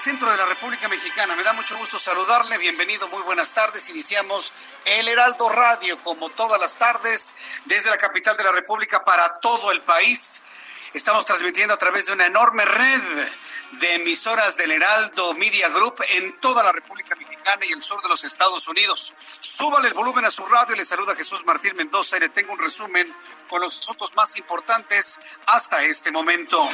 Centro de la República Mexicana. Me da mucho gusto saludarle. Bienvenido, muy buenas tardes. Iniciamos el Heraldo Radio, como todas las tardes, desde la capital de la República para todo el país. Estamos transmitiendo a través de una enorme red de emisoras del Heraldo Media Group en toda la República Mexicana y el sur de los Estados Unidos. Súbale el volumen a su radio y le saluda Jesús Martín Mendoza y le tengo un resumen con los asuntos más importantes hasta este momento.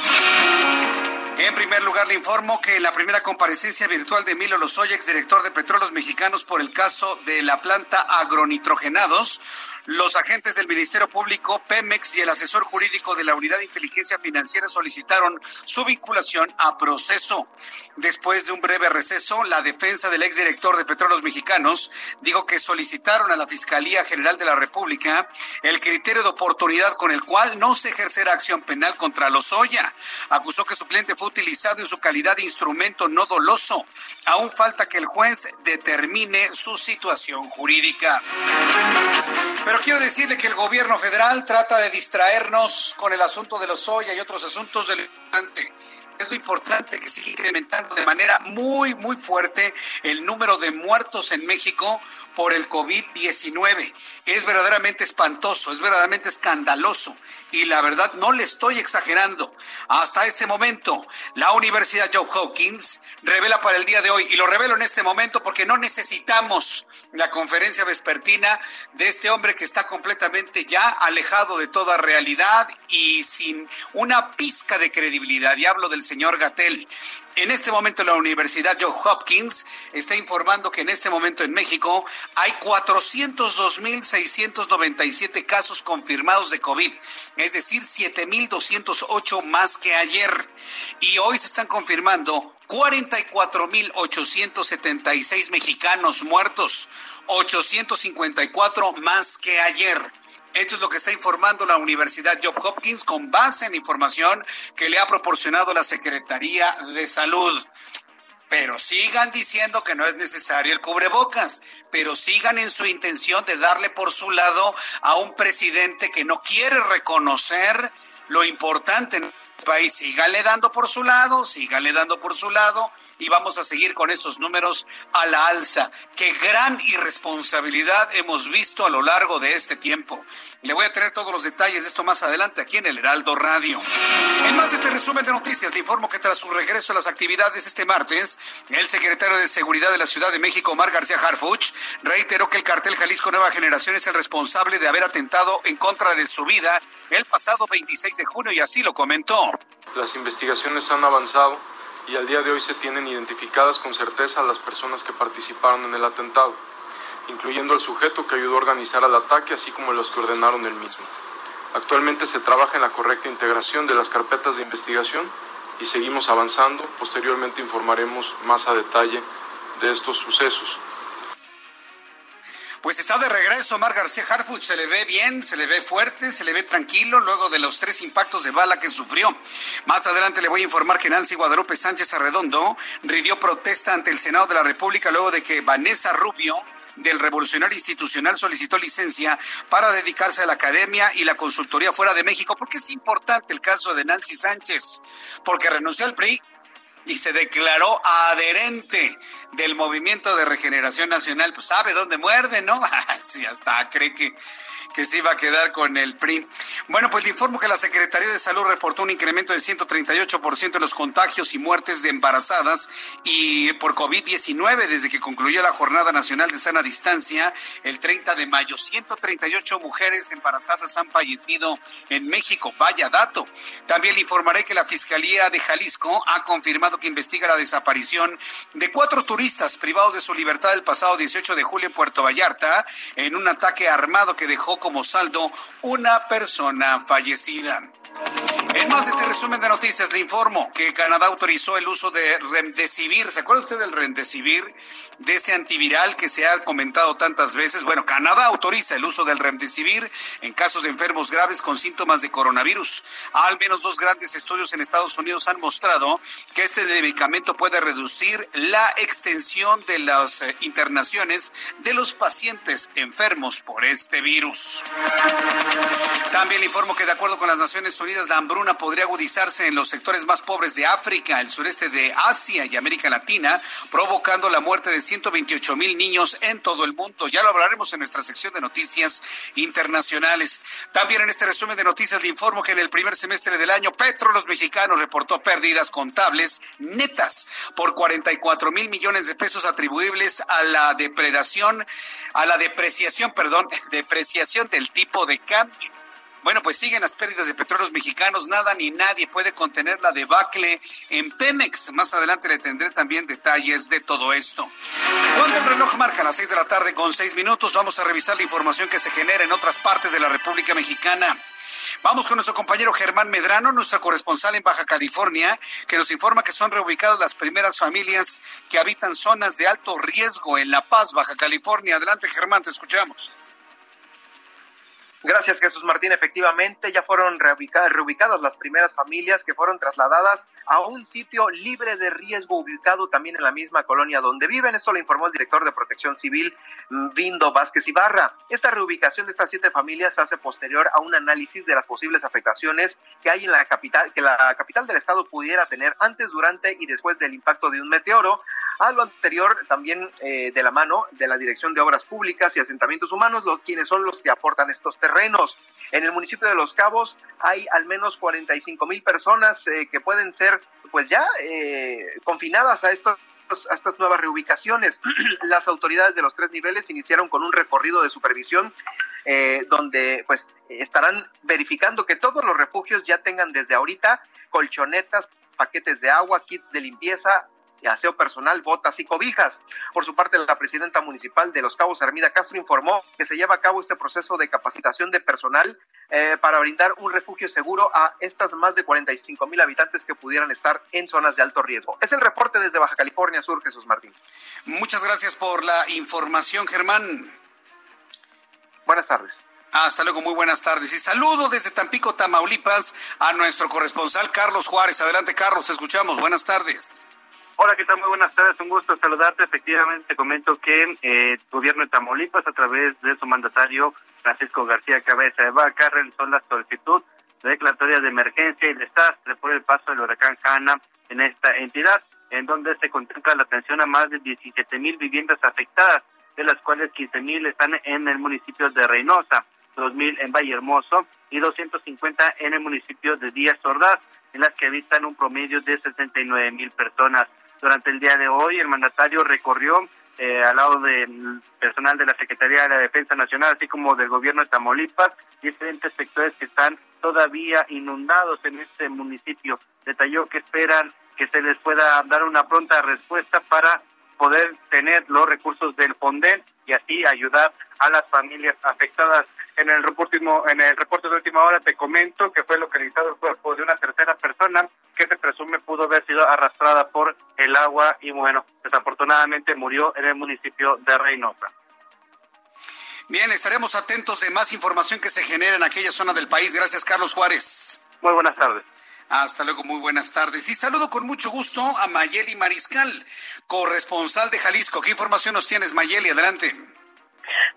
En primer lugar, le informo que en la primera comparecencia virtual de Emilio Lozoya, exdirector de Petróleos Mexicanos, por el caso de la planta agronitrogenados, los agentes del Ministerio Público, Pemex y el asesor jurídico de la Unidad de Inteligencia Financiera solicitaron su vinculación a proceso. Después de un breve receso, la defensa del exdirector de Petróleos Mexicanos dijo que solicitaron a la Fiscalía General de la República el criterio de oportunidad con el cual no se ejercerá acción penal contra Lozoya. Acusó que su cliente fue utilizado en su calidad de instrumento no doloso. Aún falta que el juez determine su situación jurídica. Pero quiero decirle que el gobierno federal trata de distraernos con el asunto de los soya y otros asuntos del. Es lo importante que sigue incrementando de manera muy, muy fuerte el número de muertos en México por el COVID-19. Es verdaderamente espantoso, es verdaderamente escandaloso. Y la verdad, no le estoy exagerando. Hasta este momento, la Universidad Joe Hawkins revela para el día de hoy, y lo revelo en este momento porque no necesitamos la conferencia vespertina de este hombre que está completamente ya alejado de toda realidad y sin una pizca de credibilidad. Y hablo del señor Gatel. En este momento la Universidad Johns Hopkins está informando que en este momento en México hay 402.697 casos confirmados de COVID, es decir, 7.208 más que ayer. Y hoy se están confirmando 44.876 mexicanos muertos, 854 más que ayer. Esto es lo que está informando la Universidad Johns Hopkins con base en información que le ha proporcionado la Secretaría de Salud. Pero sigan diciendo que no es necesario el cubrebocas, pero sigan en su intención de darle por su lado a un presidente que no quiere reconocer lo importante país. Síganle dando por su lado, síganle dando por su lado y vamos a seguir con esos números a la alza. Qué gran irresponsabilidad hemos visto a lo largo de este tiempo. Le voy a tener todos los detalles de esto más adelante aquí en el Heraldo Radio. En más de este resumen de noticias, le informo que tras su regreso a las actividades este martes, el secretario de Seguridad de la Ciudad de México, Omar García Harfuch, reiteró que el cartel Jalisco Nueva Generación es el responsable de haber atentado en contra de su vida el pasado 26 de junio y así lo comentó. Las investigaciones han avanzado y al día de hoy se tienen identificadas con certeza las personas que participaron en el atentado, incluyendo al sujeto que ayudó a organizar el ataque, así como los que ordenaron el mismo. Actualmente se trabaja en la correcta integración de las carpetas de investigación y seguimos avanzando. Posteriormente informaremos más a detalle de estos sucesos. Pues está de regreso Omar García Harfuch, se le ve bien, se le ve fuerte, se le ve tranquilo luego de los tres impactos de bala que sufrió. Más adelante le voy a informar que Nancy Guadalupe Sánchez Arredondo rindió protesta ante el Senado de la República luego de que Vanessa Rubio del Revolucionario Institucional solicitó licencia para dedicarse a la academia y la consultoría fuera de México. porque es importante el caso de Nancy Sánchez? Porque renunció al PRI y se declaró adherente del Movimiento de Regeneración Nacional. Pues sabe dónde muerde, ¿no? sí, hasta cree que que se iba a quedar con el PRI. Bueno, pues le informo que la Secretaría de Salud reportó un incremento de 138% en los contagios y muertes de embarazadas y por COVID-19 desde que concluyó la Jornada Nacional de Sana Distancia el 30 de mayo. 138 mujeres embarazadas han fallecido en México. Vaya dato. También le informaré que la Fiscalía de Jalisco ha confirmado que investiga la desaparición de cuatro turistas privados de su libertad el pasado 18 de julio en Puerto Vallarta en un ataque armado que dejó como saldo una persona fallecida. En más de este resumen de noticias, le informo que Canadá autorizó el uso de Remdesivir. ¿Se acuerda usted del Remdesivir? De ese antiviral que se ha comentado tantas veces. Bueno, Canadá autoriza el uso del Remdesivir en casos de enfermos graves con síntomas de coronavirus. Al menos dos grandes estudios en Estados Unidos han mostrado que este medicamento puede reducir la extensión de las eh, internaciones de los pacientes enfermos por este virus. También le informo que de acuerdo con las Naciones Unidas, la hambruna podría agudizarse en los sectores más pobres de África, el sureste de Asia y América Latina, provocando la muerte de 128 mil niños en todo el mundo. Ya lo hablaremos en nuestra sección de noticias internacionales. También en este resumen de noticias le informo que en el primer semestre del año Petróleos Mexicanos reportó pérdidas contables netas por 44 mil millones de pesos atribuibles a la depredación, a la depreciación, perdón, depreciación del tipo de cambio. Bueno, pues siguen las pérdidas de petróleos mexicanos. Nada ni nadie puede contener la debacle en Pemex. Más adelante le tendré también detalles de todo esto. Cuando el reloj marca las seis de la tarde con seis minutos, vamos a revisar la información que se genera en otras partes de la República Mexicana. Vamos con nuestro compañero Germán Medrano, nuestro corresponsal en Baja California, que nos informa que son reubicadas las primeras familias que habitan zonas de alto riesgo en La Paz, Baja California. Adelante, Germán, te escuchamos. Gracias, Jesús Martín. Efectivamente, ya fueron reubicadas, las primeras familias que fueron trasladadas a un sitio libre de riesgo ubicado también en la misma colonia donde viven. Esto lo informó el director de Protección Civil, Vindo Vázquez Ibarra. Esta reubicación de estas siete familias se hace posterior a un análisis de las posibles afectaciones que hay en la capital, que la capital del estado pudiera tener antes, durante y después del impacto de un meteoro. A lo anterior, también eh, de la mano de la Dirección de Obras Públicas y Asentamientos Humanos, los, quienes son los que aportan estos terrenos en el municipio de Los Cabos hay al menos 45 mil personas eh, que pueden ser pues ya eh, confinadas a estos a estas nuevas reubicaciones. Las autoridades de los tres niveles iniciaron con un recorrido de supervisión eh, donde pues estarán verificando que todos los refugios ya tengan desde ahorita colchonetas, paquetes de agua, kits de limpieza, aseo personal, botas y cobijas. Por su parte, la presidenta municipal de Los Cabos, Armida Castro, informó que se lleva a cabo este proceso de capacitación de personal eh, para brindar un refugio seguro a estas más de 45 mil habitantes que pudieran estar en zonas de alto riesgo. Es el reporte desde Baja California Sur, Jesús Martín. Muchas gracias por la información, Germán. Buenas tardes. Hasta luego, muy buenas tardes. Y saludo desde Tampico, Tamaulipas, a nuestro corresponsal Carlos Juárez. Adelante, Carlos, te escuchamos. Buenas tardes. Hola, ¿qué tal? Muy buenas tardes, un gusto saludarte. Efectivamente, te comento que eh, el gobierno de Tamaulipas, a través de su mandatario Francisco García Cabeza de Vaca, realizó la solicitud de declaratoria de emergencia y desastre por el paso del huracán Hanna en esta entidad, en donde se contempla la atención a más de 17 mil viviendas afectadas, de las cuales 15 mil están en el municipio de Reynosa, 2 mil en Valle Hermoso y 250 en el municipio de Díaz Ordaz, en las que habitan un promedio de 69 mil personas. Durante el día de hoy, el mandatario recorrió eh, al lado del personal de la Secretaría de la Defensa Nacional, así como del gobierno de Tamaulipas, diferentes sectores que están todavía inundados en este municipio. Detalló que esperan que se les pueda dar una pronta respuesta para poder tener los recursos del FONDEN y así ayudar a las familias afectadas. En el reporte, en el reporte de última hora te comento que fue localizado el cuerpo de una tercera persona que se presume pudo haber sido arrastrada por el agua y bueno, desafortunadamente murió en el municipio de Reynosa. Bien, estaremos atentos de más información que se genere en aquella zona del país. Gracias, Carlos Juárez. Muy buenas tardes. Hasta luego, muy buenas tardes. Y saludo con mucho gusto a Mayeli Mariscal, corresponsal de Jalisco. ¿Qué información nos tienes, Mayeli? Adelante.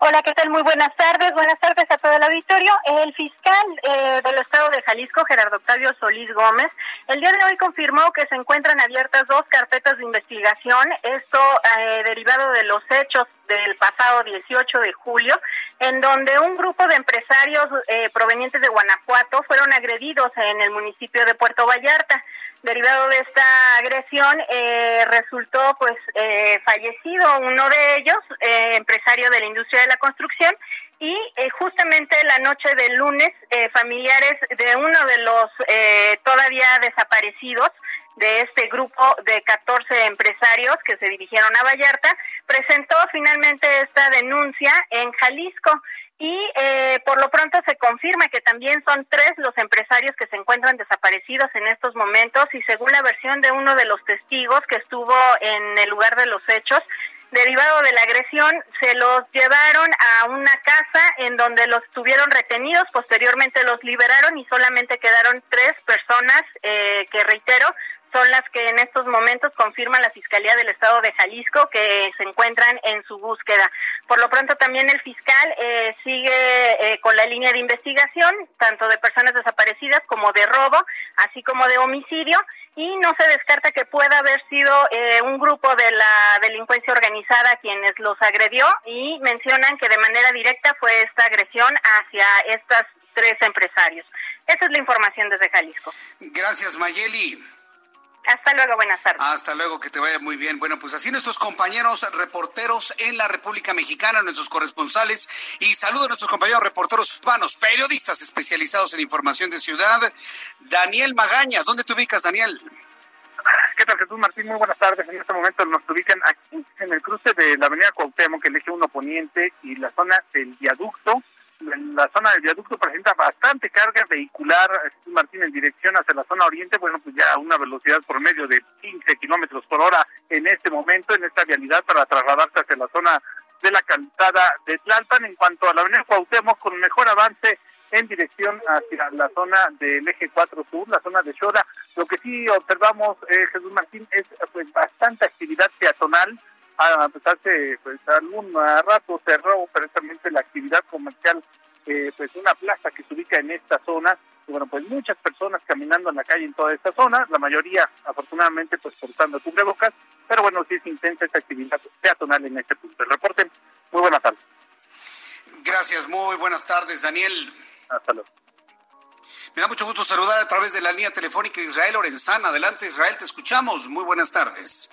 Hola, ¿qué tal? Muy buenas tardes. Buenas tardes a todo el auditorio. El fiscal eh, del Estado de Jalisco, Gerardo Octavio Solís Gómez, el día de hoy confirmó que se encuentran abiertas dos carpetas de investigación, esto eh, derivado de los hechos del pasado 18 de julio, en donde un grupo de empresarios eh, provenientes de Guanajuato fueron agredidos en el municipio de Puerto Vallarta. Derivado de esta agresión eh, resultó pues eh, fallecido uno de ellos, eh, empresario de la industria de la construcción, y justamente la noche del lunes familiares de uno de los todavía desaparecidos de este grupo de 14 empresarios que se dirigieron a Vallarta presentó finalmente esta denuncia en Jalisco. Y eh, por lo pronto se confirma que también son tres los empresarios que se encuentran desaparecidos en estos momentos. Y según la versión de uno de los testigos que estuvo en el lugar de los hechos, derivado de la agresión, se los llevaron a una casa en donde los tuvieron retenidos, posteriormente los liberaron y solamente quedaron tres personas eh, que reitero son las que en estos momentos confirma la Fiscalía del Estado de Jalisco que se encuentran en su búsqueda. Por lo pronto también el fiscal eh, sigue eh, con la línea de investigación, tanto de personas desaparecidas como de robo, así como de homicidio, y no se descarta que pueda haber sido eh, un grupo de la delincuencia organizada quienes los agredió y mencionan que de manera directa fue esta agresión hacia estas tres empresarios. Esa es la información desde Jalisco. Gracias, Mayeli. Hasta luego, buenas tardes. Hasta luego, que te vaya muy bien. Bueno, pues así nuestros compañeros reporteros en la República Mexicana, nuestros corresponsales, y saludo a nuestros compañeros reporteros urbanos, periodistas especializados en información de ciudad. Daniel Magaña, ¿dónde te ubicas, Daniel? ¿Qué tal, Jesús Martín? Muy buenas tardes. En este momento nos ubican aquí en el cruce de la avenida Cuauhtémoc, el eje 1 poniente, y la zona del viaducto la zona del viaducto presenta bastante carga vehicular, Martín, en dirección hacia la zona oriente, bueno, pues ya una velocidad por medio de 15 kilómetros por hora en este momento, en esta vialidad para trasladarse hacia la zona de la calzada de Tlalpan. En cuanto a la avenida Cuauhtémoc, con mejor avance en dirección hacia la zona del eje 4 sur, la zona de Xoda. Lo que sí observamos, eh, Jesús Martín, es pues bastante actividad peatonal, a pesar de pues algún rato cerró precisamente la actividad comercial eh, pues una plaza que se ubica en esta zona y bueno pues muchas personas caminando en la calle en toda esta zona la mayoría afortunadamente pues portando cubrebocas pero bueno sí es intensa esta actividad peatonal en este punto el reporte muy buenas tardes gracias muy buenas tardes Daniel hasta luego me da mucho gusto saludar a través de la línea telefónica Israel Lorenzana. Adelante, Israel, te escuchamos. Muy buenas tardes.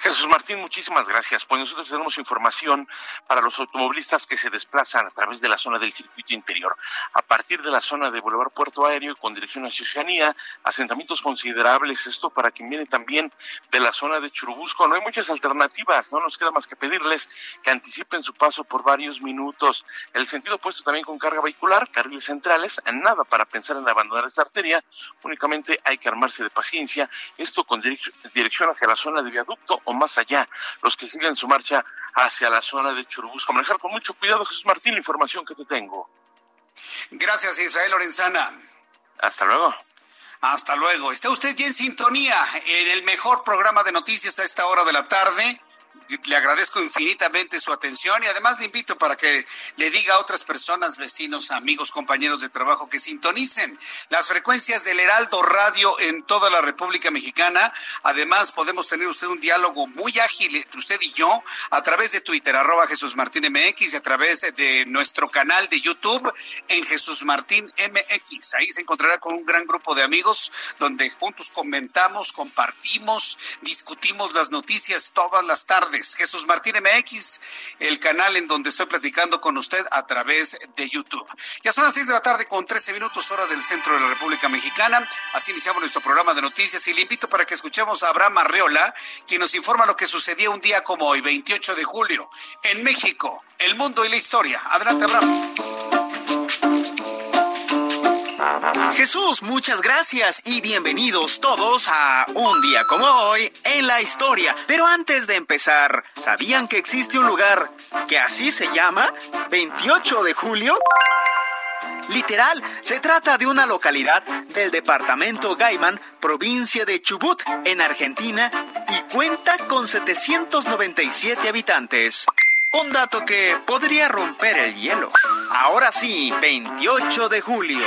Jesús Martín, muchísimas gracias. Pues nosotros tenemos información para los automovilistas que se desplazan a través de la zona del circuito interior. A partir de la zona de Boulevard Puerto Aéreo con dirección hacia Oceanía, asentamientos considerables. Esto para quien viene también de la zona de Churubusco. No hay muchas alternativas. No nos queda más que pedirles que anticipen su paso por varios minutos. El sentido opuesto también con carga vehicular, carriles centrales. Nada para pensar en abandonar esta arteria. Únicamente hay que armarse de paciencia. Esto con dirección hacia la zona de viaducto o más allá, los que siguen su marcha hacia la zona de Churubusco. Manejar con mucho cuidado, Jesús Martín, la información que te tengo. Gracias, Israel Lorenzana. Hasta luego. Hasta luego. Está usted ya en sintonía en el mejor programa de noticias a esta hora de la tarde le agradezco infinitamente su atención y además le invito para que le diga a otras personas, vecinos, amigos, compañeros de trabajo que sintonicen las frecuencias del Heraldo Radio en toda la República Mexicana. Además, podemos tener usted un diálogo muy ágil entre usted y yo a través de Twitter, arroba Jesús Martín MX y a través de nuestro canal de YouTube en Jesús Martín MX. Ahí se encontrará con un gran grupo de amigos donde juntos comentamos, compartimos, discutimos las noticias todas las tardes Jesús Martín MX, el canal en donde estoy platicando con usted a través de YouTube. Ya son las 6 de la tarde con 13 minutos hora del centro de la República Mexicana. Así iniciamos nuestro programa de noticias y le invito para que escuchemos a Abraham Arreola, quien nos informa lo que sucedió un día como hoy, 28 de julio, en México, el mundo y la historia. Adelante, Abraham. Jesús, muchas gracias y bienvenidos todos a un día como hoy en la historia. Pero antes de empezar, ¿sabían que existe un lugar que así se llama? 28 de julio. Literal, se trata de una localidad del departamento Gaiman, provincia de Chubut, en Argentina, y cuenta con 797 habitantes. Un dato que podría romper el hielo. Ahora sí, 28 de julio.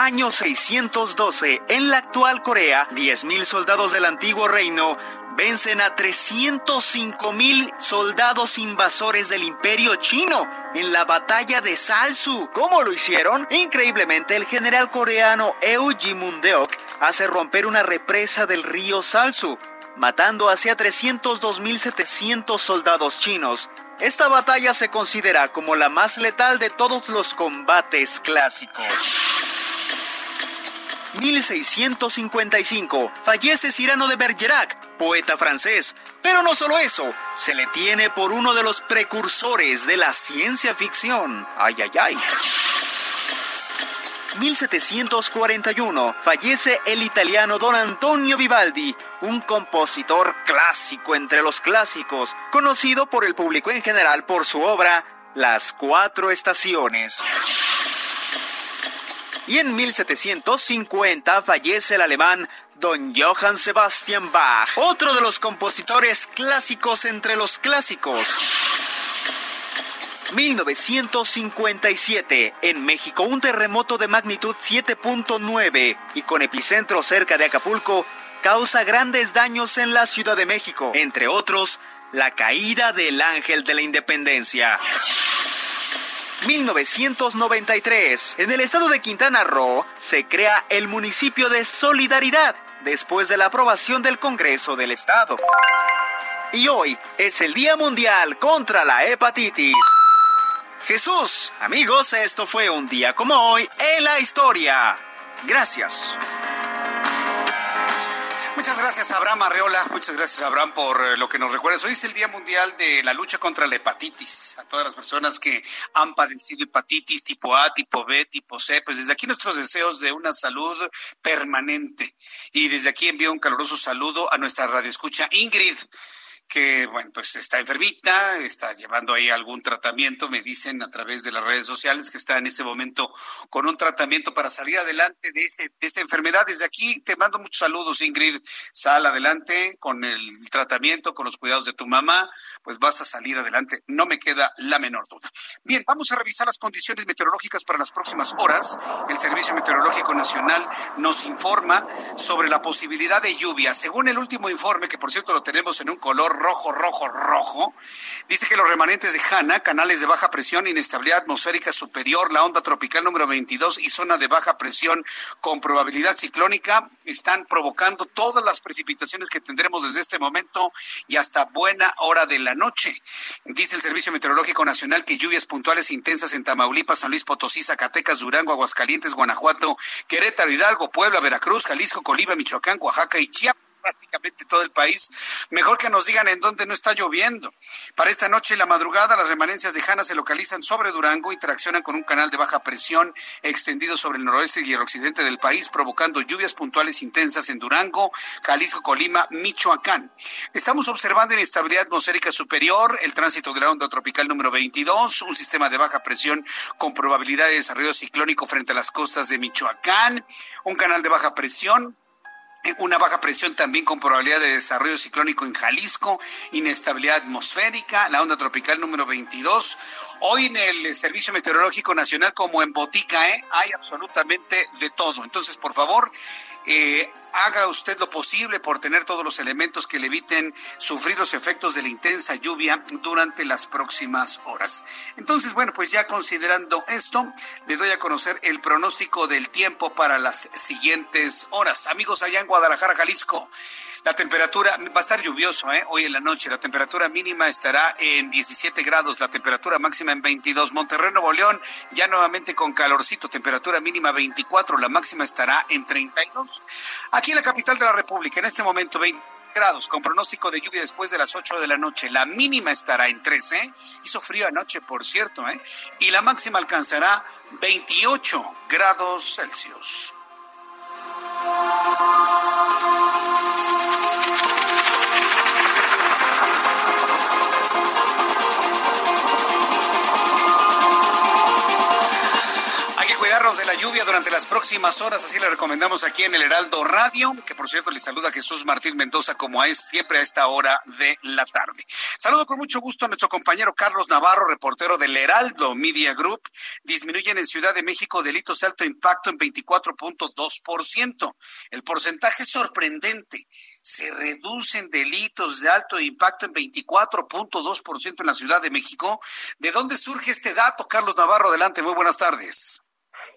Año 612. En la actual Corea, 10.000 soldados del antiguo reino vencen a 305 mil soldados invasores del imperio chino en la batalla de Salsu. ¿Cómo lo hicieron? Increíblemente, el general coreano Eo Ji-mundeok hace romper una represa del río Salsu, matando hacia 302.700 soldados chinos. Esta batalla se considera como la más letal de todos los combates clásicos. 1655 fallece Cyrano de Bergerac, poeta francés. Pero no solo eso, se le tiene por uno de los precursores de la ciencia ficción. Ay, ay, ay. 1741 fallece el italiano don Antonio Vivaldi, un compositor clásico entre los clásicos, conocido por el público en general por su obra Las Cuatro Estaciones. Y en 1750 fallece el alemán Don Johann Sebastian Bach, otro de los compositores clásicos entre los clásicos. 1957. En México, un terremoto de magnitud 7.9 y con epicentro cerca de Acapulco causa grandes daños en la Ciudad de México, entre otros, la caída del Ángel de la Independencia. 1993. En el estado de Quintana Roo se crea el municipio de Solidaridad después de la aprobación del Congreso del Estado. Y hoy es el Día Mundial contra la Hepatitis. Jesús, amigos, esto fue un día como hoy en la historia. Gracias. Muchas gracias, Abraham Arreola. Muchas gracias, Abraham, por eh, lo que nos recuerdas. Hoy es el Día Mundial de la Lucha contra la Hepatitis. A todas las personas que han padecido hepatitis tipo A, tipo B, tipo C, pues desde aquí nuestros deseos de una salud permanente. Y desde aquí envío un caluroso saludo a nuestra radioescucha Ingrid que, bueno, pues está enfermita, está llevando ahí algún tratamiento, me dicen a través de las redes sociales que está en este momento con un tratamiento para salir adelante de, este, de esta enfermedad. Desde aquí te mando muchos saludos, Ingrid. Sal adelante con el tratamiento, con los cuidados de tu mamá, pues vas a salir adelante, no me queda la menor duda. Bien, vamos a revisar las condiciones meteorológicas para las próximas horas. El Servicio Meteorológico Nacional nos informa sobre la posibilidad de lluvia. Según el último informe, que por cierto lo tenemos en un color rojo, rojo, rojo. Dice que los remanentes de Hanna, canales de baja presión, inestabilidad atmosférica superior, la onda tropical número 22 y zona de baja presión con probabilidad ciclónica están provocando todas las precipitaciones que tendremos desde este momento y hasta buena hora de la noche. Dice el Servicio Meteorológico Nacional que lluvias puntuales intensas en Tamaulipas, San Luis Potosí, Zacatecas, Durango, Aguascalientes, Guanajuato, Querétaro, Hidalgo, Puebla, Veracruz, Jalisco, Colima, Michoacán, Oaxaca y Chiapas prácticamente todo el país. Mejor que nos digan en dónde no está lloviendo. Para esta noche y la madrugada, las remanencias de Hanna se localizan sobre Durango, interaccionan con un canal de baja presión extendido sobre el noroeste y el occidente del país, provocando lluvias puntuales intensas en Durango, Jalisco, Colima, Michoacán. Estamos observando inestabilidad atmosférica superior, el tránsito de la onda tropical número 22, un sistema de baja presión con probabilidad de desarrollo ciclónico frente a las costas de Michoacán, un canal de baja presión una baja presión también con probabilidad de desarrollo ciclónico en Jalisco, inestabilidad atmosférica, la onda tropical número 22. Hoy en el Servicio Meteorológico Nacional, como en Botica, ¿eh? hay absolutamente de todo. Entonces, por favor, eh, haga usted lo posible por tener todos los elementos que le eviten sufrir los efectos de la intensa lluvia durante las próximas horas. Entonces, bueno, pues ya considerando esto, le doy a conocer el pronóstico del tiempo para las siguientes horas. Amigos allá en Guadalajara, Jalisco. La temperatura va a estar lluvioso ¿eh? hoy en la noche. La temperatura mínima estará en 17 grados, la temperatura máxima en 22. Monterrey, Nuevo León, ya nuevamente con calorcito, temperatura mínima 24, la máxima estará en 32. Aquí en la capital de la República, en este momento 20 grados, con pronóstico de lluvia después de las 8 de la noche. La mínima estará en 13, hizo frío anoche, por cierto, ¿eh? y la máxima alcanzará 28 grados Celsius. Lluvia durante las próximas horas, así le recomendamos aquí en el Heraldo Radio, que por cierto le saluda Jesús Martín Mendoza como es siempre a esta hora de la tarde. Saludo con mucho gusto a nuestro compañero Carlos Navarro, reportero del Heraldo Media Group. Disminuyen en Ciudad de México delitos de alto impacto en 24.2%. El porcentaje es sorprendente. Se reducen delitos de alto impacto en 24.2% en la Ciudad de México. ¿De dónde surge este dato, Carlos Navarro? Adelante, muy buenas tardes.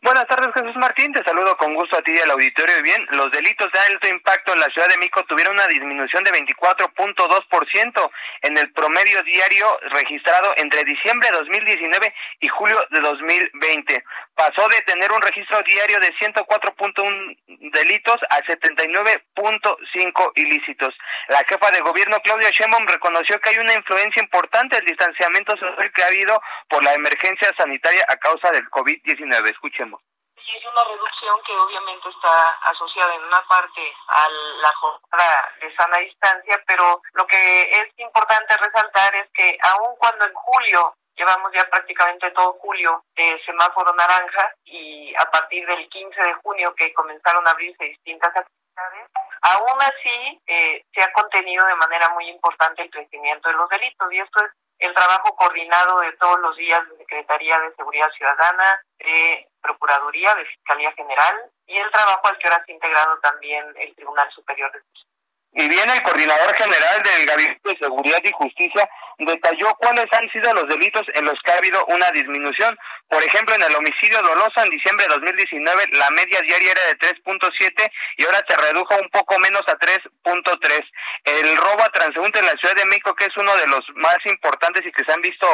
Buenas tardes, Jesús Martín. Te saludo con gusto a ti y al auditorio. Bien, los delitos de alto impacto en la Ciudad de México tuvieron una disminución de 24.2% en el promedio diario registrado entre diciembre de 2019 y julio de 2020. Pasó de tener un registro diario de 104.1 delitos a 79.5 ilícitos. La jefa de gobierno, Claudia Sheinbaum, reconoció que hay una influencia importante del distanciamiento social que ha habido por la emergencia sanitaria a causa del COVID-19. Escuchemos y es una reducción que obviamente está asociada en una parte a la jornada de sana distancia, pero lo que es importante resaltar es que aun cuando en julio llevamos ya prácticamente todo julio de semáforo naranja y a partir del 15 de junio que comenzaron a abrirse distintas actividades, aún así eh, se ha contenido de manera muy importante el crecimiento de los delitos y esto es el trabajo coordinado de todos los días de Secretaría de Seguridad Ciudadana, de Procuraduría, de Fiscalía General y el trabajo al que ahora se ha integrado también el Tribunal Superior de Justicia. Y bien, el coordinador general del Gabinete de Seguridad y Justicia detalló cuáles han sido los delitos en los que ha habido una disminución. Por ejemplo, en el homicidio doloso en diciembre de 2019 la media diaria era de 3.7 y ahora se redujo un poco menos a 3.3. El robo a transeúnte en la Ciudad de México, que es uno de los más importantes y que se han visto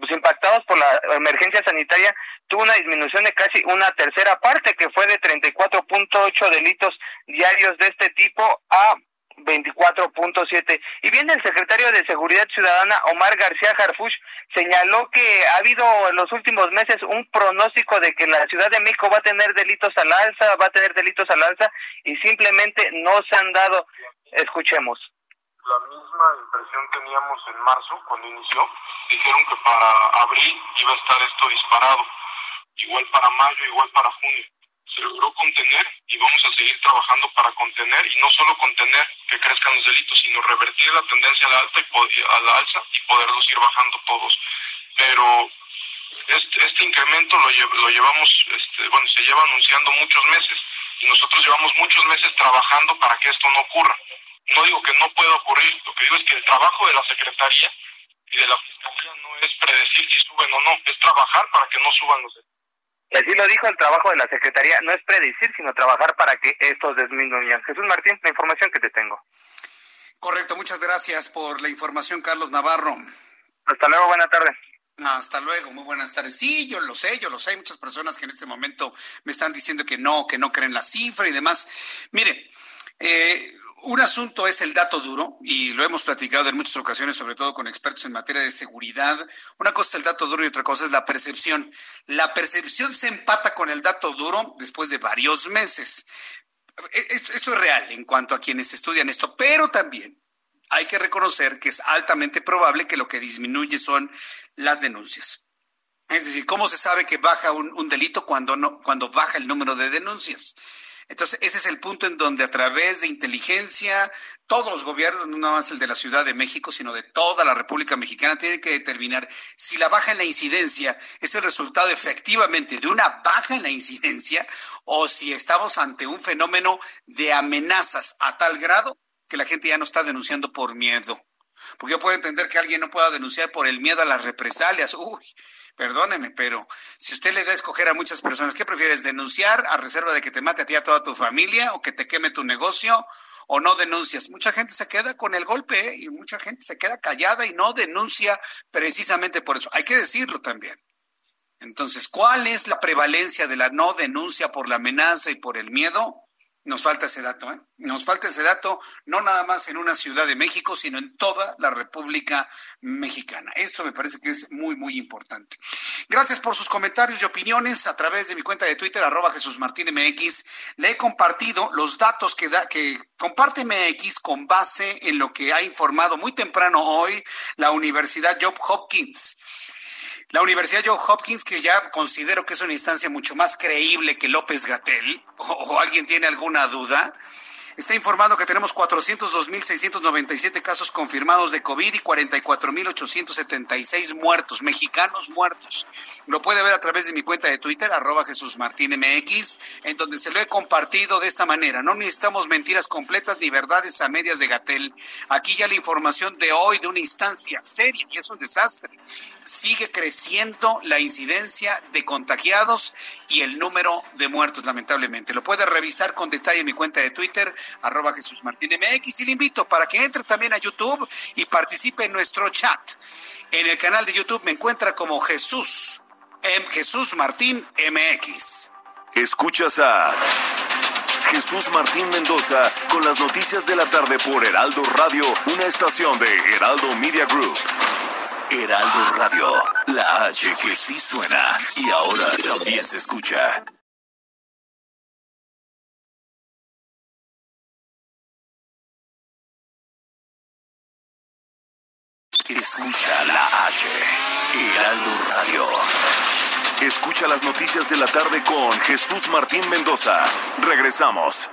pues, impactados por la emergencia sanitaria, tuvo una disminución de casi una tercera parte, que fue de 34.8 delitos diarios de este tipo a 24.7. Y bien, el secretario de Seguridad Ciudadana, Omar García Harfuch, señaló que ha habido en los últimos meses un pronóstico de que la Ciudad de México va a tener delitos al alza, va a tener delitos al alza, y simplemente no se han dado. Escuchemos. La misma impresión teníamos en marzo, cuando inició. Dijeron que para abril iba a estar esto disparado. Igual para mayo, igual para junio se logró contener y vamos a seguir trabajando para contener y no solo contener que crezcan los delitos, sino revertir la tendencia a la alta y a la alza y poderlos ir bajando todos. Pero este, incremento lo, lo llevamos, este, bueno, se lleva anunciando muchos meses y nosotros llevamos muchos meses trabajando para que esto no ocurra. No digo que no pueda ocurrir, lo que digo es que el trabajo de la Secretaría y de la Fiscalía no es predecir si suben o no, es trabajar para que no suban los delitos. Y así lo dijo el trabajo de la Secretaría, no es predecir, sino trabajar para que estos disminuyan. Jesús Martín, la información que te tengo. Correcto, muchas gracias por la información, Carlos Navarro. Hasta luego, buena tarde. Hasta luego, muy buenas tardes. Sí, yo lo sé, yo lo sé. Hay muchas personas que en este momento me están diciendo que no, que no creen la cifra y demás. Mire, eh, un asunto es el dato duro, y lo hemos platicado en muchas ocasiones, sobre todo con expertos en materia de seguridad. Una cosa es el dato duro y otra cosa es la percepción. La percepción se empata con el dato duro después de varios meses. E, esto, es real en cuanto a quienes estudian esto, pero también hay que reconocer que es altamente probable que lo que disminuye son las denuncias. Es decir, ¿cómo se sabe que baja un, un delito cuando, no, cuando baja el número de denuncias? Entonces, ese es el punto en donde a través de inteligencia, todos los gobiernos, no más el de la Ciudad de México, sino de toda la República Mexicana, tienen que determinar si la baja en la incidencia es el resultado efectivamente de una baja en la incidencia o si estamos ante un fenómeno de amenazas a tal grado que la gente ya no está denunciando por miedo. Porque yo puedo entender que alguien no pueda denunciar por el miedo a las represalias. Uy, Perdóneme, pero si usted le da a escoger a muchas personas, ¿qué prefieres? ¿Denunciar a reserva de que te mate a ti a toda tu familia o que te queme tu negocio? o no denuncias. Mucha gente se queda con el golpe ¿eh? y mucha gente se queda callada y no denuncia precisamente por eso. Hay que decirlo también. Entonces, ¿cuál es la prevalencia de la no denuncia por la amenaza y por el miedo? Nos falta ese dato, ¿eh? Nos falta ese dato, no nada más en una ciudad de México, sino en toda la República Mexicana. Esto me parece que es muy, muy importante. Gracias por sus comentarios y opiniones a través de mi cuenta de Twitter, arroba Jesús Martín MX. Le he compartido los datos que, da, que comparte MX con base en lo que ha informado muy temprano hoy la Universidad Job Hopkins. La Universidad John Hopkins, que ya considero que es una instancia mucho más creíble que López Gatel, o, alguien tiene alguna duda, está informando que tenemos 402.697 casos confirmados de COVID y 44.876 muertos, mexicanos muertos. Lo puede ver a través de mi cuenta de Twitter, arroba Jesús MX, en donde se lo he compartido de esta manera. No necesitamos mentiras completas ni verdades a medias de Gatel. Aquí ya la información de hoy de una instancia seria y es un desastre sigue creciendo la incidencia de contagiados y el número de muertos, lamentablemente. Lo puede revisar con detalle en mi cuenta de Twitter, arroba Jesús Martín MX, y le invito para que entre también a YouTube y participe en nuestro chat. En el canal de YouTube me encuentra como Jesús, M. Jesús Martín MX. Escuchas a Jesús Martín Mendoza con las noticias de la tarde por Heraldo Radio, una estación de Heraldo Media Group. Heraldo Radio, la H que sí suena y ahora también se escucha. Escucha la H, Heraldo Radio. Escucha las noticias de la tarde con Jesús Martín Mendoza. Regresamos.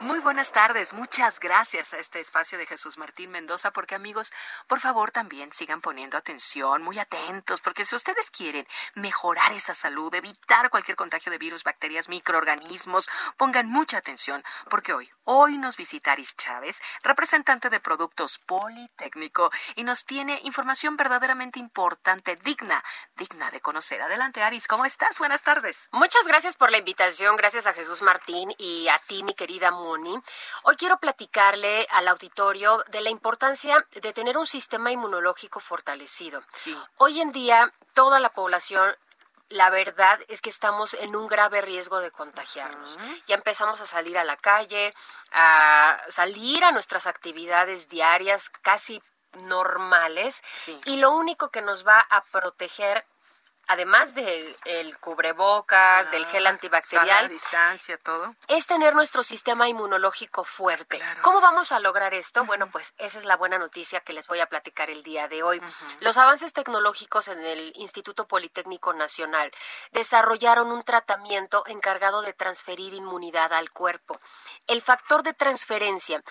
Muy buenas tardes, muchas gracias a este espacio de Jesús Martín Mendoza, porque amigos, por favor también sigan poniendo atención, muy atentos, porque si ustedes quieren mejorar esa salud, evitar cualquier contagio de virus, bacterias, microorganismos, pongan mucha atención, porque hoy, hoy nos visita Aris Chávez, representante de Productos Politécnico, y nos tiene información verdaderamente importante, digna, digna de conocer. Adelante, Aris, ¿cómo estás? Buenas tardes. Muchas gracias por la invitación, gracias a Jesús Martín y a ti, mi querida Hoy quiero platicarle al auditorio de la importancia de tener un sistema inmunológico fortalecido. Hoy en día toda la población la verdad es que estamos en un grave riesgo de contagiarnos. Ya empezamos a salir a la calle, a salir a nuestras actividades diarias casi normales y lo único que nos va a proteger además del el cubrebocas, del gel antibacterial, distancia, todo, es tener nuestro sistema inmunológico fuerte. ¿Cómo vamos a lograr esto? Bueno, pues esa es la buena noticia que les voy a platicar el día de hoy. Los avances tecnológicos en el Instituto Politécnico Nacional desarrollaron un tratamiento encargado de transferir inmunidad al cuerpo. El factor de transferencia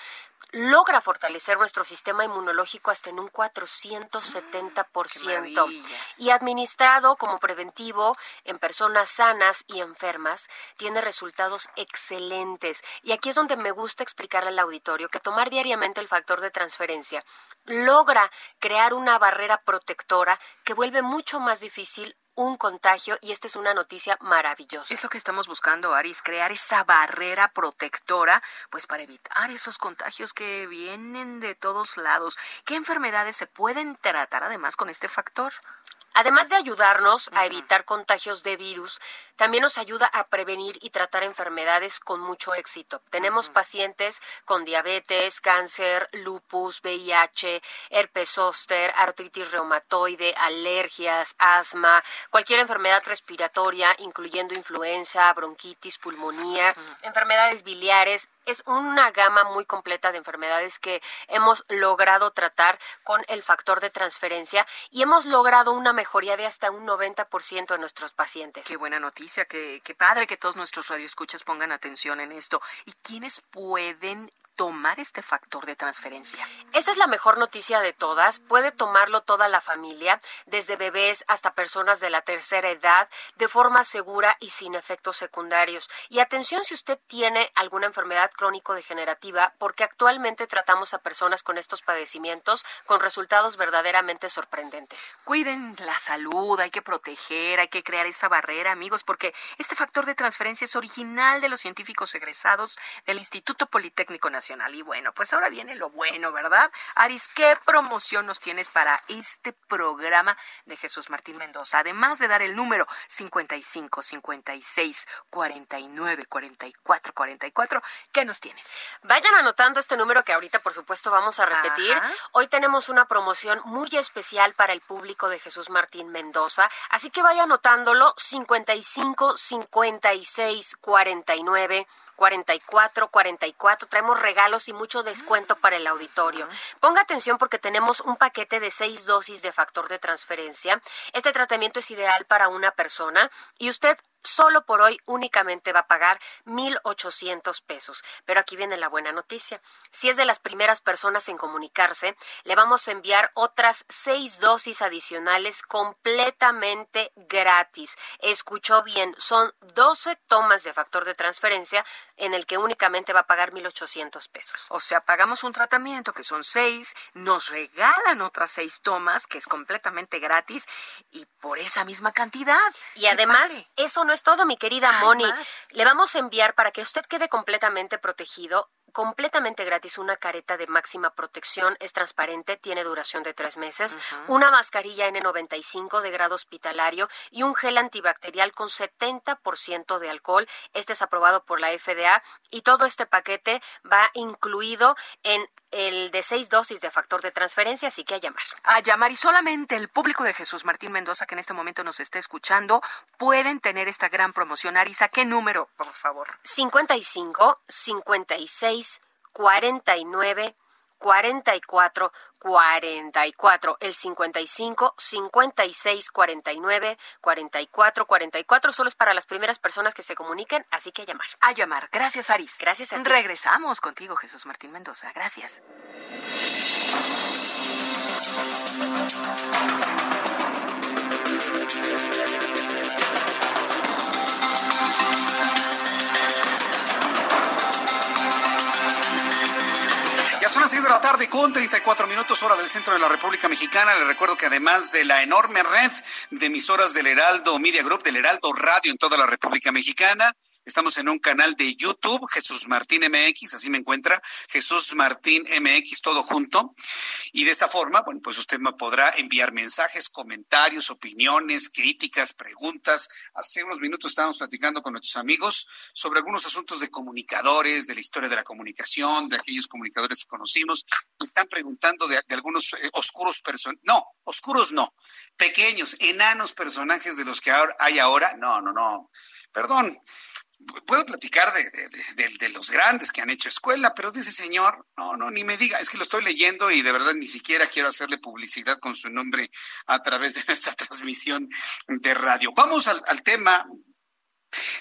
logra fortalecer nuestro sistema inmunológico hasta en un 470% y administrado como preventivo en personas sanas y enfermas tiene resultados excelentes. Y aquí es donde me gusta explicarle al auditorio que tomar diariamente el factor de transferencia logra crear una barrera protectora que vuelve mucho más difícil un contagio y esta es una noticia maravillosa. Es lo que estamos buscando, Aris, crear esa barrera protectora, pues para evitar esos contagios que vienen de todos lados. ¿Qué enfermedades se pueden tratar además con este factor? Además de ayudarnos a evitar contagios de virus, también nos ayuda a prevenir y tratar enfermedades con mucho éxito. Tenemos pacientes con diabetes, cáncer, lupus, VIH, herpes zóster, artritis reumatoide, alergias, asma, cualquier enfermedad respiratoria, incluyendo influenza, bronquitis, pulmonía, enfermedades biliares. Es una gama muy completa de enfermedades que hemos logrado tratar con el factor de transferencia y hemos logrado una mejoría de hasta un 90% de nuestros pacientes. Qué buena noticia que, padre que todos nuestros radioescuchas pongan atención en esto. ¿Y quiénes pueden tomar este factor de transferencia. Esa es la mejor noticia de todas. Puede tomarlo toda la familia, desde bebés hasta personas de la tercera edad, de forma segura y sin efectos secundarios. Y atención si usted tiene alguna enfermedad crónico-degenerativa, porque actualmente tratamos a personas con estos padecimientos con resultados verdaderamente sorprendentes. Cuiden la salud, hay que proteger, hay que crear esa barrera, amigos, porque este factor de transferencia es original de los científicos egresados del Instituto Politécnico Nacional y bueno, pues ahora viene lo bueno, ¿verdad? Aris, ¿qué promoción nos tienes para este programa de Jesús Martín Mendoza? Además de dar el número 55 56 49 44 44, ¿qué nos tienes? Vayan anotando este número que ahorita por supuesto vamos a repetir. Hoy tenemos una promoción muy especial para el público de Jesús Martín Mendoza, así que vaya anotándolo 55 56 49 44 44. Traemos regalos y mucho descuento para el auditorio. Ponga atención porque tenemos un paquete de seis dosis de factor de transferencia. Este tratamiento es ideal para una persona y usted solo por hoy únicamente va a pagar 1.800 pesos. Pero aquí viene la buena noticia. Si es de las primeras personas en comunicarse, le vamos a enviar otras seis dosis adicionales completamente gratis. Escuchó bien, son 12 tomas de factor de transferencia en el que únicamente va a pagar 1.800 pesos. O sea, pagamos un tratamiento que son seis, nos regalan otras seis tomas, que es completamente gratis, y por esa misma cantidad. Y además, eso no es todo, mi querida Moni. Le vamos a enviar para que usted quede completamente protegido completamente gratis una careta de máxima protección, es transparente, tiene duración de tres meses, una mascarilla N95 de grado hospitalario y un gel antibacterial con 70% de alcohol. Este es aprobado por la FDA y todo este paquete va incluido en el de seis dosis de factor de transferencia, así que a llamar. A llamar y solamente el público de Jesús Martín Mendoza que en este momento nos esté escuchando pueden tener esta gran promoción. Arisa, ¿qué número, por favor? 55 56 49 44 44 el 55 56 49 44 44 solo es para las primeras personas que se comuniquen, así que a llamar. A llamar. Gracias, Aris. Gracias a ti. Regresamos contigo, Jesús Martín Mendoza. Gracias. Ya son las 6 de la tarde con 34 minutos hora del centro de la República Mexicana. Les recuerdo que además de la enorme red de emisoras del Heraldo Media Group, del Heraldo Radio en toda la República Mexicana, Estamos en un canal de YouTube, Jesús Martín MX, así me encuentra, Jesús Martín MX, todo junto. Y de esta forma, bueno, pues usted me podrá enviar mensajes, comentarios, opiniones, críticas, preguntas. Hace unos minutos estábamos platicando con nuestros amigos sobre algunos asuntos de comunicadores, de la historia de la comunicación, de aquellos comunicadores que conocimos. Me están preguntando de, algunos eh, oscuros personajes. No, oscuros no. Pequeños, enanos personajes de los que hay ahora. No, no, no. Perdón puedo platicar de, de, los grandes que han hecho escuela, pero de ese señor, no, no, ni me diga, es que lo estoy leyendo y de verdad ni siquiera quiero hacerle publicidad con su nombre a través de nuestra transmisión de radio. Vamos al tema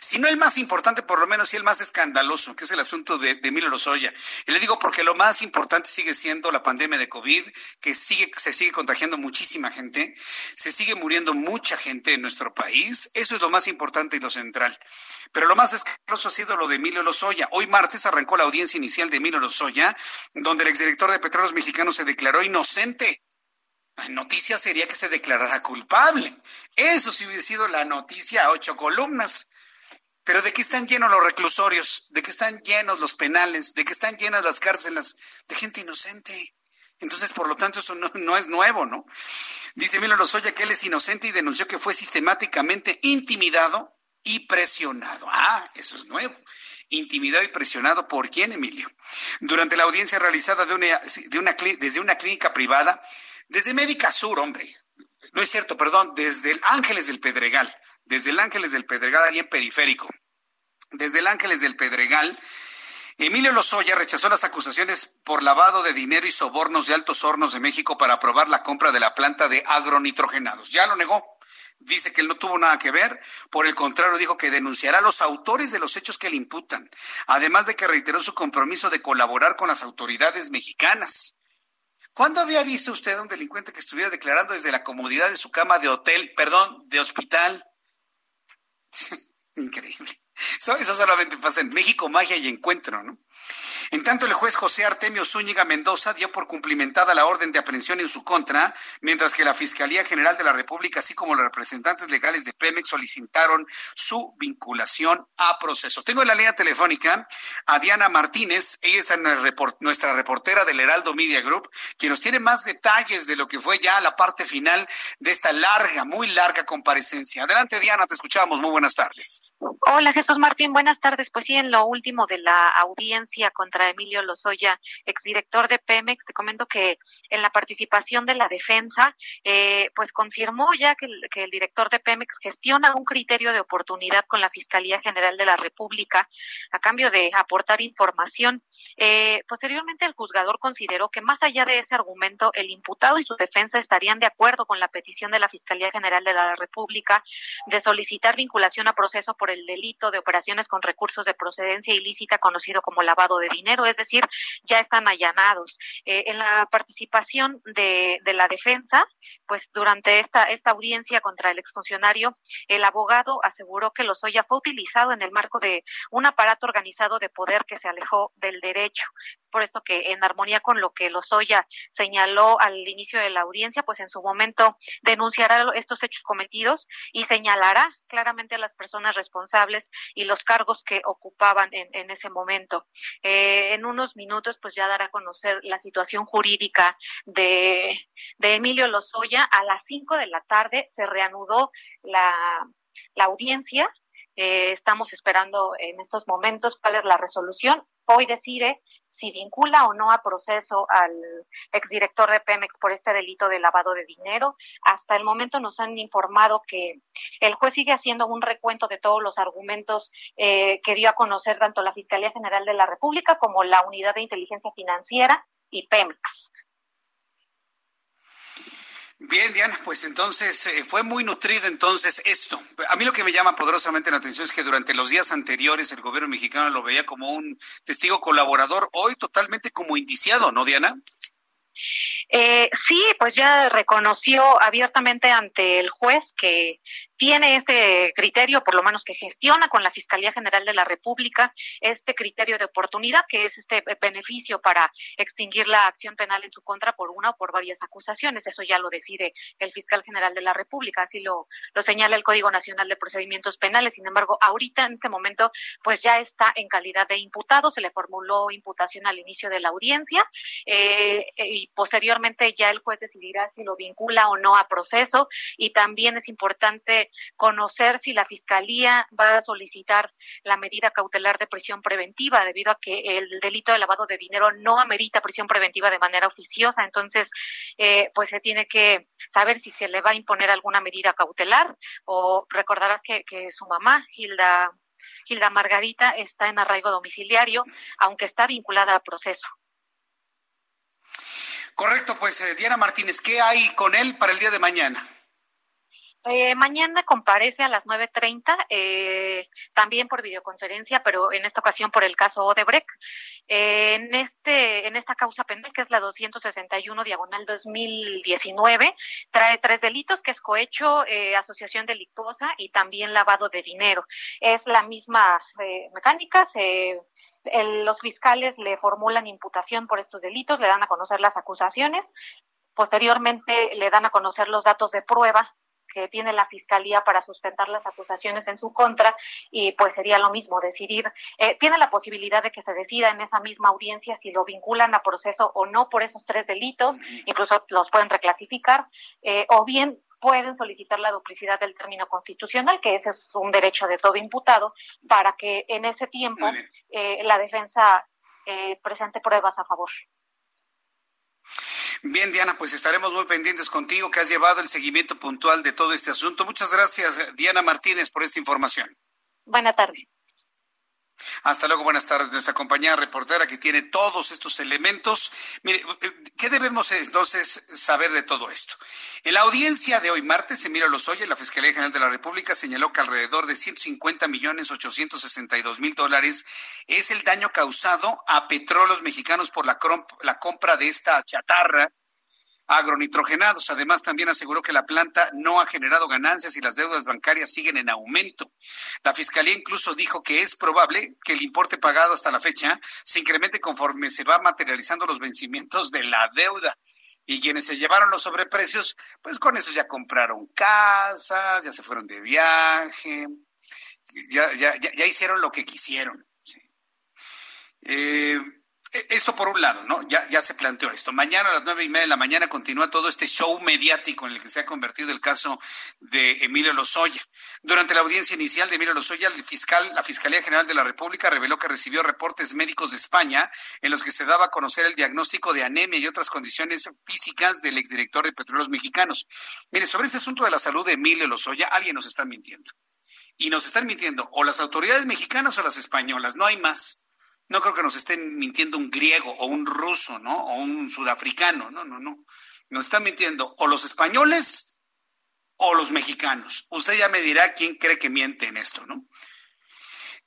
si no el más importante, por lo menos sí el más escandaloso, que es el asunto de, de Emilio Lozoya. Y le digo porque lo más importante sigue siendo la pandemia de COVID, que sigue, se sigue contagiando muchísima gente, se sigue muriendo mucha gente en nuestro país. Eso es lo más importante y lo central. Pero lo más escandaloso ha sido lo de Emilio Lozoya. Hoy martes arrancó la audiencia inicial de Emilio Lozoya, donde el exdirector de Petróleos Mexicanos se declaró inocente. La noticia sería que se declarara culpable. Eso sí hubiera sido la noticia a ocho columnas. Pero ¿de qué están llenos los reclusorios? ¿De qué están llenos los penales? ¿De qué están llenas las cárceles? De gente inocente. Entonces, por lo tanto, eso no, es nuevo, ¿no? Dice Emilio Lozoya que él es inocente y denunció que fue sistemáticamente intimidado y presionado. Ah, eso es nuevo. Intimidado y presionado por quién, Emilio? Durante la audiencia realizada de una, de una, desde una clínica privada, desde Médica Sur, hombre. No es cierto, perdón, desde el Ángeles del Pedregal desde el Ángeles del Pedregal, ahí en Periférico. Desde el Ángeles del Pedregal, Emilio Lozoya rechazó las acusaciones por lavado de dinero y sobornos de Altos Hornos de México para aprobar la compra de la planta de agronitrogenados. Ya lo negó. Dice que él no tuvo nada que ver, por el contrario dijo que denunciará a los autores de los hechos que le imputan, además de que reiteró su compromiso de colaborar con las autoridades mexicanas. ¿Cuándo había visto usted a un delincuente que estuviera declarando desde la comodidad de su cama de hotel, perdón, de hospital? Increíble. Eso, solamente pasa en México, magia y encuentro, ¿no? En tanto, el juez José Artemio Zúñiga Mendoza dio por cumplimentada la orden de aprehensión en su contra, mientras que la Fiscalía General de la República, así como los representantes legales de Pemex, solicitaron su vinculación a proceso. Tengo en la línea telefónica a Diana Martínez, ella está en nuestra reportera del Heraldo Media Group, quien nos tiene más detalles de lo que fue ya la parte final de esta larga, muy larga comparecencia. Adelante, Diana, te escuchamos. Muy buenas tardes. Hola, Jesús Martín. Buenas tardes. Pues sí, en lo último de la audiencia contra Emilio Lozoya, exdirector de Pemex. Te comento que en la participación de la defensa, eh, pues confirmó ya que el, que el director de Pemex gestiona un criterio de oportunidad con la Fiscalía General de la República a cambio de aportar información. Eh, posteriormente, el juzgador consideró que más allá de ese argumento, el imputado y su defensa estarían de acuerdo con la petición de la Fiscalía General de la República de solicitar vinculación a proceso por el delito de operaciones con recursos de procedencia ilícita conocido como lavado de dinero, es decir, ya están allanados. Eh, en la participación de, la defensa, pues durante esta, esta audiencia contra el exfuncionario, el abogado aseguró que Lozoya fue utilizado en el marco de un aparato organizado de poder que se alejó del derecho. Es por esto que en armonía con lo que Lozoya señaló al inicio de la audiencia, pues en su momento denunciará estos hechos cometidos y señalará claramente a las personas responsables y los cargos que ocupaban en, en ese momento. Eh, en unos minutos, pues ya dará a conocer la situación jurídica de, de Emilio Lozoya. A las cinco de la tarde se reanudó la, la audiencia. Eh, estamos esperando en estos momentos cuál es la resolución. Hoy decide si vincula o no a proceso al exdirector de Pemex por este delito de lavado de dinero. Hasta el momento nos han informado que el juez sigue haciendo un recuento de todos los argumentos eh, que dio a conocer tanto la Fiscalía General de la República como la Unidad de Inteligencia Financiera y Pemex. Bien, Diana, pues entonces eh, fue muy nutrido entonces esto. A mí lo que me llama poderosamente la atención es que durante los días anteriores el gobierno mexicano lo veía como un testigo colaborador, hoy totalmente como indiciado, ¿no, Diana? Eh, sí, pues ya reconoció abiertamente ante el juez que tiene este criterio, por lo menos que gestiona con la Fiscalía General de la República, este criterio de oportunidad, que es este beneficio para extinguir la acción penal en su contra por una o por varias acusaciones. Eso ya lo decide el fiscal general de la República, así lo, señala el Código Nacional de Procedimientos Penales. Sin embargo, ahorita en este momento, pues ya está en calidad de imputado, se le formuló imputación al inicio de la audiencia eh, y posteriormente ya el juez decidirá si lo vincula o no a proceso. Y también es importante conocer si la Fiscalía va a solicitar la medida cautelar de prisión preventiva, debido a que el delito de lavado de dinero no amerita prisión preventiva de manera oficiosa. Entonces, eh, pues se tiene que saber si se le va a imponer alguna medida cautelar o recordarás que, que su mamá, Hilda Hilda Margarita está en arraigo domiciliario, aunque está vinculada a proceso. Correcto, pues eh, Diana Martínez, ¿qué hay con él para el día de mañana? Eh, mañana comparece a las 9.30, eh, también por videoconferencia, pero en esta ocasión por el caso Odebrecht. Eh, en, este, en esta causa penal, que es la 261 diagonal 2019, trae tres delitos, que es cohecho, eh, asociación delictuosa y también lavado de dinero. Es la misma eh, mecánica, se el, los fiscales le formulan imputación por estos delitos, le dan a conocer las acusaciones, posteriormente le dan a conocer los datos de prueba que tiene la fiscalía para sustentar las acusaciones en su contra y pues sería lo mismo decidir eh, tiene la posibilidad de que se decida en esa misma audiencia si lo vinculan a proceso o no por esos tres delitos incluso los pueden reclasificar eh, o bien pueden solicitar la duplicidad del término constitucional, que ese es un derecho de todo imputado, para que en ese tiempo eh, la defensa eh, presente pruebas a favor. Bien, Diana, pues estaremos muy pendientes contigo, que has llevado el seguimiento puntual de todo este asunto. Muchas gracias, Diana Martínez, por esta información. Buenas tardes. Hasta luego, buenas tardes. Nuestra compañera reportera que tiene todos estos elementos. Mire, ¿qué debemos entonces saber de todo esto? En la audiencia de hoy martes, Emilio Lozoya, la Fiscalía General de la República, señaló que alrededor de 150 millones 862 mil dólares es el daño causado a petróleos mexicanos por la, la compra de esta chatarra agronitrogenados. Además, también aseguró que la planta no ha generado ganancias y las deudas bancarias siguen en aumento. La Fiscalía incluso dijo que es probable que el importe pagado hasta la fecha se incremente conforme se va materializando los vencimientos de la deuda. Y quienes se llevaron los sobreprecios, pues con eso ya compraron casas, ya se fueron de viaje, ya, ya, hicieron lo que quisieron. Sí. Eh, esto por un lado, ¿no? Ya, ya se planteó esto. Mañana a las nueve y media de la mañana continúa todo este show mediático en el que se ha convertido el caso de Emilio Lozoya. Durante la audiencia inicial de Emilio Lozoya, el fiscal, la Fiscalía General de la República reveló que recibió reportes médicos de España en los que se daba a conocer el diagnóstico de anemia y otras condiciones físicas del exdirector de Petróleos Mexicanos. Mire, sobre este asunto de la salud de Emilio Lozoya, alguien nos está mintiendo. Y nos están mintiendo o las autoridades mexicanas o las españolas, no hay más. No creo que nos estén mintiendo un griego o un ruso, ¿no? O un sudafricano. No, no, no. Nos están mintiendo o los españoles o los mexicanos. Usted ya me dirá quién cree que miente en esto, ¿no?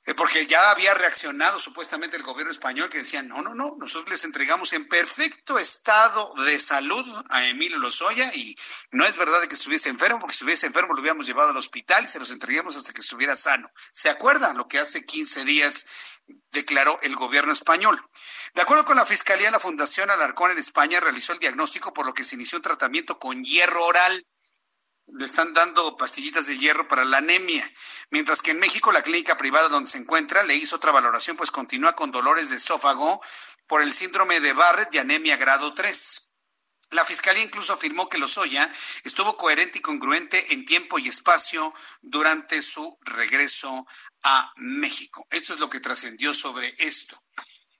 Eh, porque ya había reaccionado supuestamente el gobierno español que decía, no, no, no, nosotros les entregamos en perfecto estado de salud a Emilio Lozoya y no es verdad de que estuviese enfermo, porque si estuviese enfermo lo hubiéramos llevado al hospital y se los entregamos hasta que estuviera sano. ¿Se acuerdan lo que hace 15 días declaró el gobierno español. De acuerdo con la Fiscalía, la Fundación Alarcón en España realizó el diagnóstico por lo que se inició un tratamiento con hierro oral. Le están dando pastillitas de hierro para la anemia. Mientras que en México, la clínica privada donde se encuentra le hizo otra valoración, pues continúa con dolores de esófago por el síndrome de Barrett y anemia grado 3. La fiscalía incluso afirmó que Lozoya estuvo coherente y congruente en tiempo y espacio durante su regreso a México. Esto es lo que trascendió sobre esto.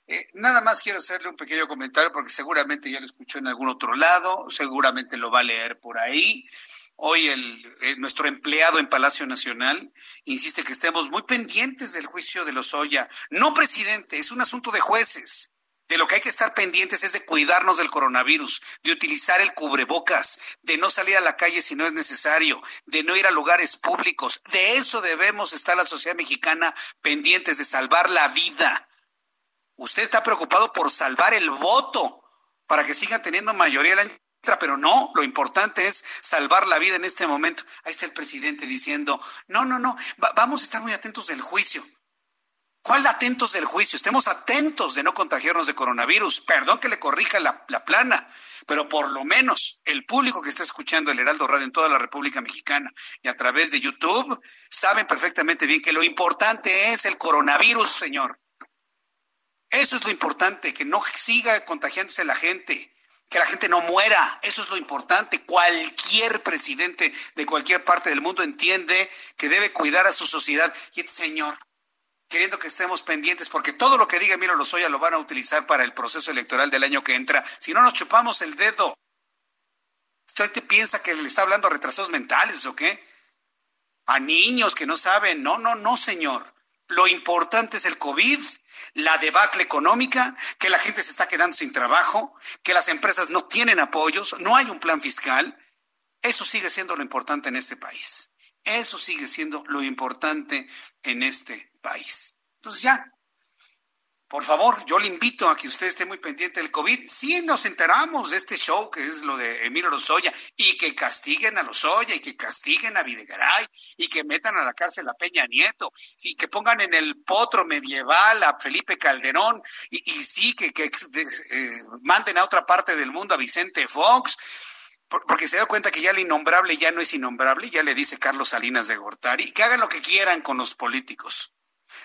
Eh, nada más quiero hacerle un pequeño comentario porque seguramente ya lo escuchó en algún otro lado, seguramente lo va a leer por ahí. Hoy el, eh, nuestro empleado en Palacio Nacional insiste que estemos muy pendientes del juicio de Lozoya. No, presidente, es un asunto de jueces. De lo que hay que estar pendientes es de cuidarnos del coronavirus, de utilizar el cubrebocas, de no salir a la calle si no es necesario, de no ir a lugares públicos. De eso debemos estar la sociedad mexicana pendientes, de salvar la vida. Usted está preocupado por salvar el voto para que sigan teniendo mayoría pero no, lo importante es salvar la vida en este momento. Ahí está el presidente diciendo, no, no, no, vamos a estar muy atentos del juicio. ¿Cuál atentos del juicio? Estemos atentos de no contagiarnos de coronavirus. Perdón que le corrija la, la, plana, pero por lo menos el público que está escuchando el Heraldo Radio en toda la República Mexicana y a través de YouTube saben perfectamente bien que lo importante es el coronavirus, señor. Eso es lo importante, que no siga contagiándose la gente, que la gente no muera. Eso es lo importante. Cualquier presidente de cualquier parte del mundo entiende que debe cuidar a su sociedad. Y este señor queriendo que estemos pendientes, porque todo lo que diga Emilio Lozoya lo van a utilizar para el proceso electoral del año que entra. Si no nos chupamos el dedo. ¿Usted te piensa que le está hablando a retrasados mentales o qué? A niños que no saben. No, no, no, señor. Lo importante es el COVID, la debacle económica, que la gente se está quedando sin trabajo, que las empresas no tienen apoyos, no hay un plan fiscal. Eso sigue siendo lo importante en este país. Eso sigue siendo lo importante en este país. Entonces ya, por favor, yo le invito a que usted esté muy pendiente del COVID. Si nos enteramos de este show que es lo de Emilio Lozoya y que castiguen a Lozoya y que castiguen a Videgaray y que metan a la cárcel a Peña Nieto y que pongan en el potro medieval a Felipe Calderón y, sí que, eh, manden a otra parte del mundo a Vicente Fox porque se da cuenta que ya el innombrable ya no es innombrable, ya le dice Carlos Salinas de Gortari, que hagan lo que quieran con los políticos.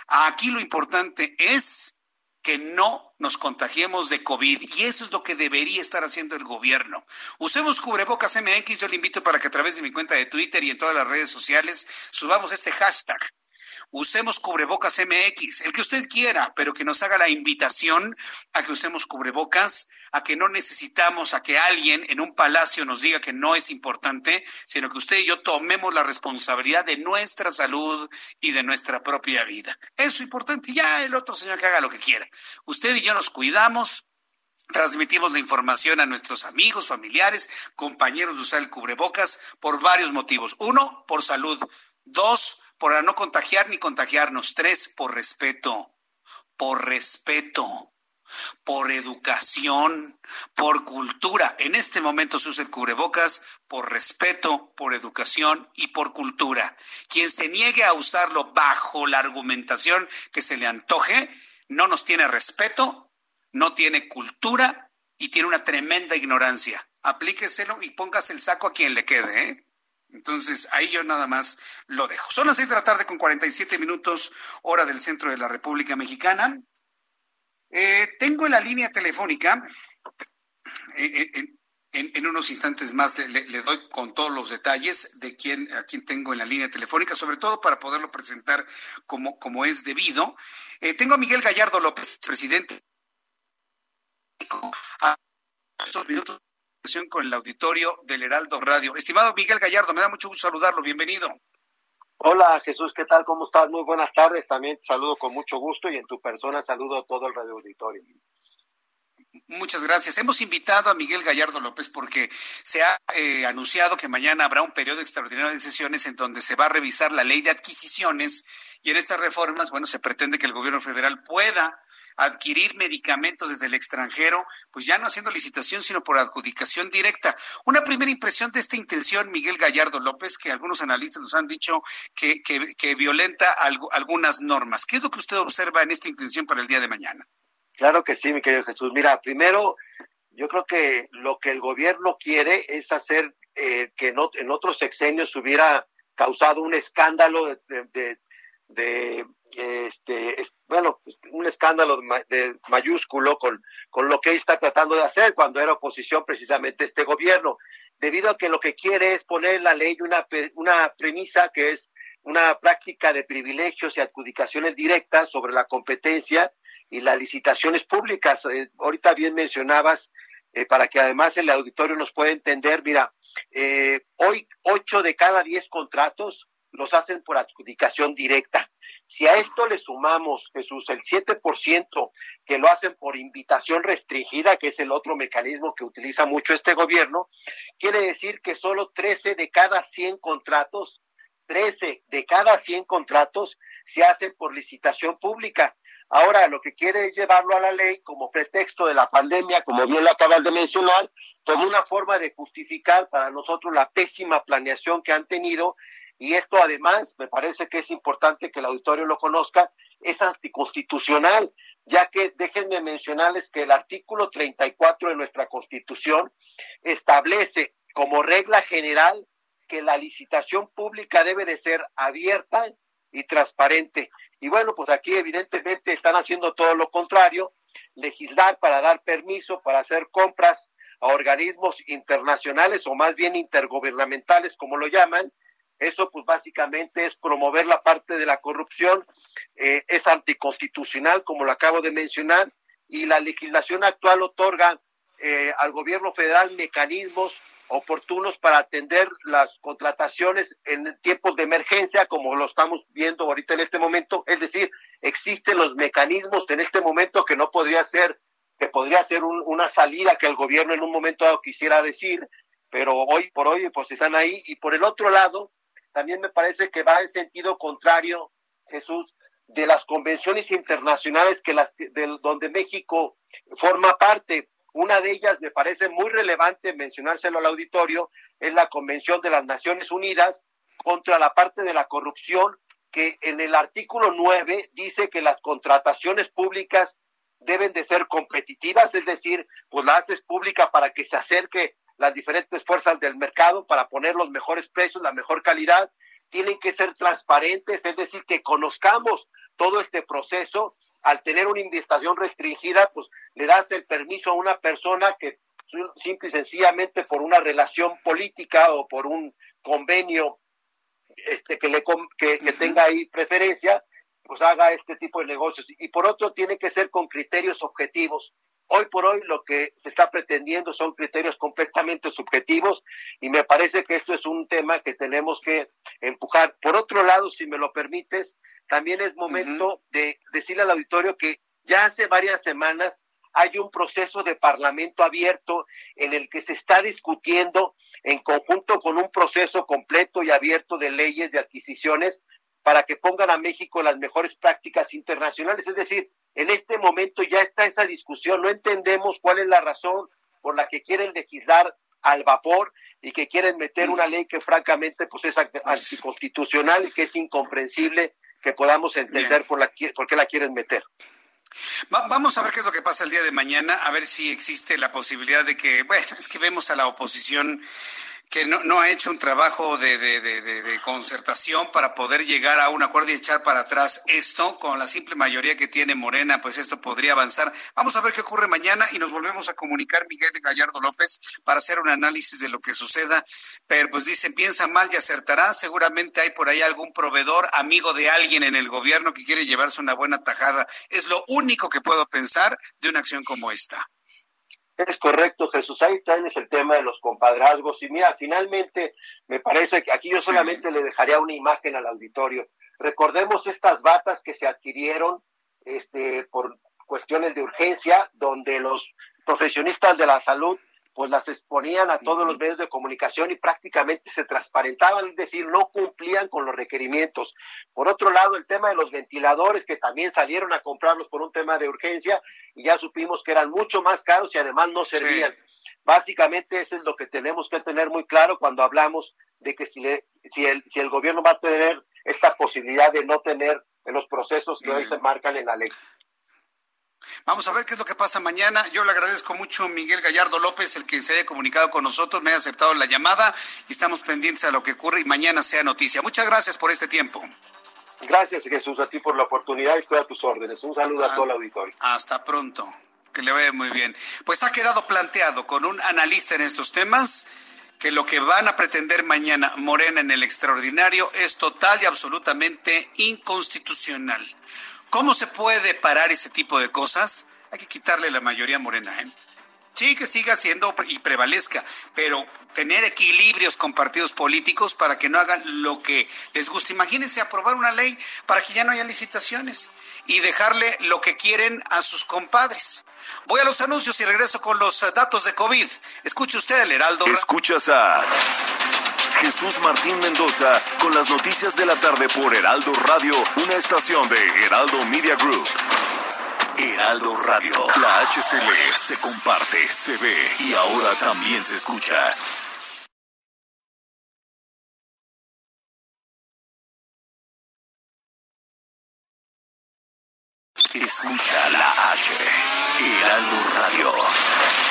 Aquí lo importante es que no nos contagiemos de COVID y eso es lo que debería estar haciendo el gobierno. Usemos cubrebocas MX, yo le invito para que a través de mi cuenta de Twitter y en todas las redes sociales subamos este hashtag usemos cubrebocas MX, el que usted quiera, pero que nos haga la invitación a que usemos cubrebocas, a que no necesitamos a que alguien en un palacio nos diga que no es importante, sino que usted y yo tomemos la responsabilidad de nuestra salud y de nuestra propia vida. Eso es importante. Ya el otro señor que haga lo que quiera. Usted y yo nos cuidamos, Transmitimos la información a nuestros amigos, familiares, compañeros de usar el cubrebocas por varios motivos. Uno, por salud. Dos, por no contagiar ni contagiarnos. Tres, por respeto, por respeto, por educación, por cultura. En este momento se usa el cubrebocas por respeto, por educación y por cultura. Quien se niegue a usarlo bajo la argumentación que se le antoje, no nos tiene respeto, no tiene cultura y tiene una tremenda ignorancia. Aplíqueselo y póngase el saco a quien le quede, ¿eh? Entonces, ahí yo nada más lo dejo. Son las seis de la tarde con 47 minutos, hora del centro de la República Mexicana. Eh, tengo en la línea telefónica, eh, eh, en, unos instantes más le, doy con todos los detalles de quién, a quién tengo en la línea telefónica, sobre todo para poderlo presentar como, como es debido. tengo a Miguel Gallardo López, presidente. A estos minutos con el auditorio del Heraldo Radio. Estimado Miguel Gallardo, me da mucho gusto saludarlo. Bienvenido. Hola Jesús, ¿qué tal? ¿Cómo estás? Muy buenas tardes. También te saludo con mucho gusto y en tu persona saludo a todo el radio auditorio. Muchas gracias. Hemos invitado a Miguel Gallardo López porque se ha eh, anunciado que mañana habrá un periodo extraordinario de sesiones en donde se va a revisar la ley de adquisiciones y en estas reformas, bueno, se pretende que el gobierno federal pueda adquirir medicamentos desde el extranjero, pues ya no haciendo licitación, sino por adjudicación directa. Una primera impresión de esta intención, Miguel Gallardo López, que algunos analistas nos han dicho que, que, violenta algunas normas. ¿Qué es lo que usted observa en esta intención para el día de mañana? Claro que sí, mi querido Jesús. Mira, primero, yo creo que lo que el gobierno quiere es hacer eh, que en otros sexenios hubiera causado un escándalo de, de este, es, bueno, un escándalo de, mayúsculo con, con lo que está tratando de hacer cuando era oposición precisamente este gobierno, debido a que lo que quiere es poner en la ley una, una premisa que es una práctica de privilegios y adjudicaciones directas sobre la competencia y las licitaciones públicas. Eh, ahorita bien mencionabas, eh, para que además el auditorio nos pueda entender, mira, eh, hoy ocho de cada diez contratos los hacen por adjudicación directa. Si a esto le sumamos, Jesús, el 7% que lo hacen por invitación restringida, que es el otro mecanismo que utiliza mucho este gobierno, quiere decir que solo 13 de cada 100 contratos, 13 de cada 100 contratos se hacen por licitación pública. Ahora lo que quiere es llevarlo a la ley como pretexto de la pandemia, como bien lo acabas de mencionar, como una forma de justificar para nosotros la pésima planeación que han tenido y esto además, me parece que es importante que el auditorio lo conozca, es anticonstitucional, ya que déjenme mencionarles que el artículo 34 de nuestra Constitución establece como regla general que la licitación pública debe de ser abierta y transparente. Y bueno, pues aquí evidentemente están haciendo todo lo contrario, legislar para dar permiso, para hacer compras a organismos internacionales o más bien intergubernamentales, como lo llaman, eso pues básicamente es promover la parte de la corrupción, eh, es anticonstitucional, como lo acabo de mencionar, y la legislación actual otorga eh, al gobierno federal mecanismos oportunos para atender las contrataciones en tiempos de emergencia, como lo estamos viendo ahorita en este momento. Es decir, existen los mecanismos en este momento que no podría ser, que podría ser una salida que el gobierno en un momento quisiera decir, pero hoy por hoy pues están ahí. Y por el otro lado, también me parece que va en sentido contrario, Jesús, de las convenciones internacionales que las de, donde México forma parte. Una de ellas me parece muy relevante mencionárselo al auditorio, es la Convención de las Naciones Unidas contra la parte de la corrupción, que en el artículo 9 dice que las contrataciones públicas deben de ser competitivas, es decir, pues la haces pública para que se acerque las diferentes fuerzas del mercado para poner los mejores precios, la mejor calidad, tienen que ser transparentes, es decir, que conozcamos todo este proceso. Al tener una invitación restringida, pues le das el permiso a una persona que simple y sencillamente por una relación política o por un convenio este, que, le, que, que tenga ahí preferencia, pues haga este tipo de negocios. Y por otro, tiene que ser con criterios objetivos. Hoy por hoy lo que se está pretendiendo son criterios completamente subjetivos y me parece que esto es un tema que tenemos que empujar. Por otro lado, si me lo permites, también es momento de decirle al auditorio que ya hace varias semanas hay un proceso de parlamento abierto en el que se está discutiendo en conjunto con un proceso completo y abierto de leyes de adquisiciones para que pongan a México las mejores prácticas internacionales. Es decir, en este momento ya está esa discusión, no entendemos cuál es la razón por la que quieren legislar al vapor y que quieren meter una ley que francamente pues es anticonstitucional y que es incomprensible que podamos entender por, la, por qué la quieren meter. vamos a ver qué es lo que pasa el día de mañana, a ver si existe la posibilidad de que, bueno, es que vemos a la oposición que no, no ha hecho un trabajo de, de, de, concertación para poder llegar a un acuerdo y echar para atrás esto, con la simple mayoría que tiene Morena, pues esto podría avanzar. Vamos a ver qué ocurre mañana y nos volvemos a comunicar Miguel Gallardo López para hacer un análisis de lo que suceda. Pero pues dicen, piensa mal y acertará. Seguramente hay por ahí algún proveedor, amigo de alguien en el gobierno que quiere llevarse una buena tajada. Es lo único que puedo pensar de una acción como esta. Es correcto, Jesús. Ahí también es el tema de los compadrazgos. Y mira, finalmente, me parece que aquí yo solamente le dejaría una imagen al auditorio. Recordemos estas batas que se adquirieron este, por cuestiones de urgencia, donde los profesionistas de la salud pues las exponían a todos los medios de comunicación y prácticamente se transparentaban, es decir, no cumplían con los requerimientos. Por otro lado, el tema de los ventiladores, que también salieron a comprarlos por un tema de urgencia y ya supimos que eran mucho más caros y además no servían. Básicamente eso es lo que tenemos que tener muy claro cuando hablamos de que si, si, el, si el gobierno va a tener esta posibilidad de no tener en los procesos que hoy se marcan en la ley. Vamos a ver qué es lo que pasa mañana. Yo le agradezco mucho a Miguel Gallardo López, el que se haya comunicado con nosotros, me haya aceptado la llamada y estamos pendientes a lo que ocurre y mañana sea noticia. Muchas gracias por este tiempo. Gracias Jesús a ti por la oportunidad y estoy a tus órdenes. Un saludo a ah, todo el auditorio. Hasta pronto. Que le vaya muy bien. Pues ha quedado planteado con un analista en estos temas que lo que van a pretender mañana Morena en el extraordinario es total y absolutamente inconstitucional. ¿Cómo se puede parar ese tipo de cosas? Hay que quitarle la mayoría morena, ¿eh? Sí, que siga siendo y prevalezca, pero tener equilibrios con partidos políticos para que no hagan lo que les guste. Imagínense aprobar una ley para que ya no haya licitaciones y dejarle lo que quieren a sus compadres. Voy a los anuncios y regreso con los datos de COVID. Escuche usted el Heraldo. Escuchas a Jesús Martín Mendoza con las noticias de la tarde por Heraldo Radio, una estación de Heraldo Media Group. Heraldo Radio, la HCL se comparte, se ve y ahora también se escucha. Escucha la H, Heraldo Radio.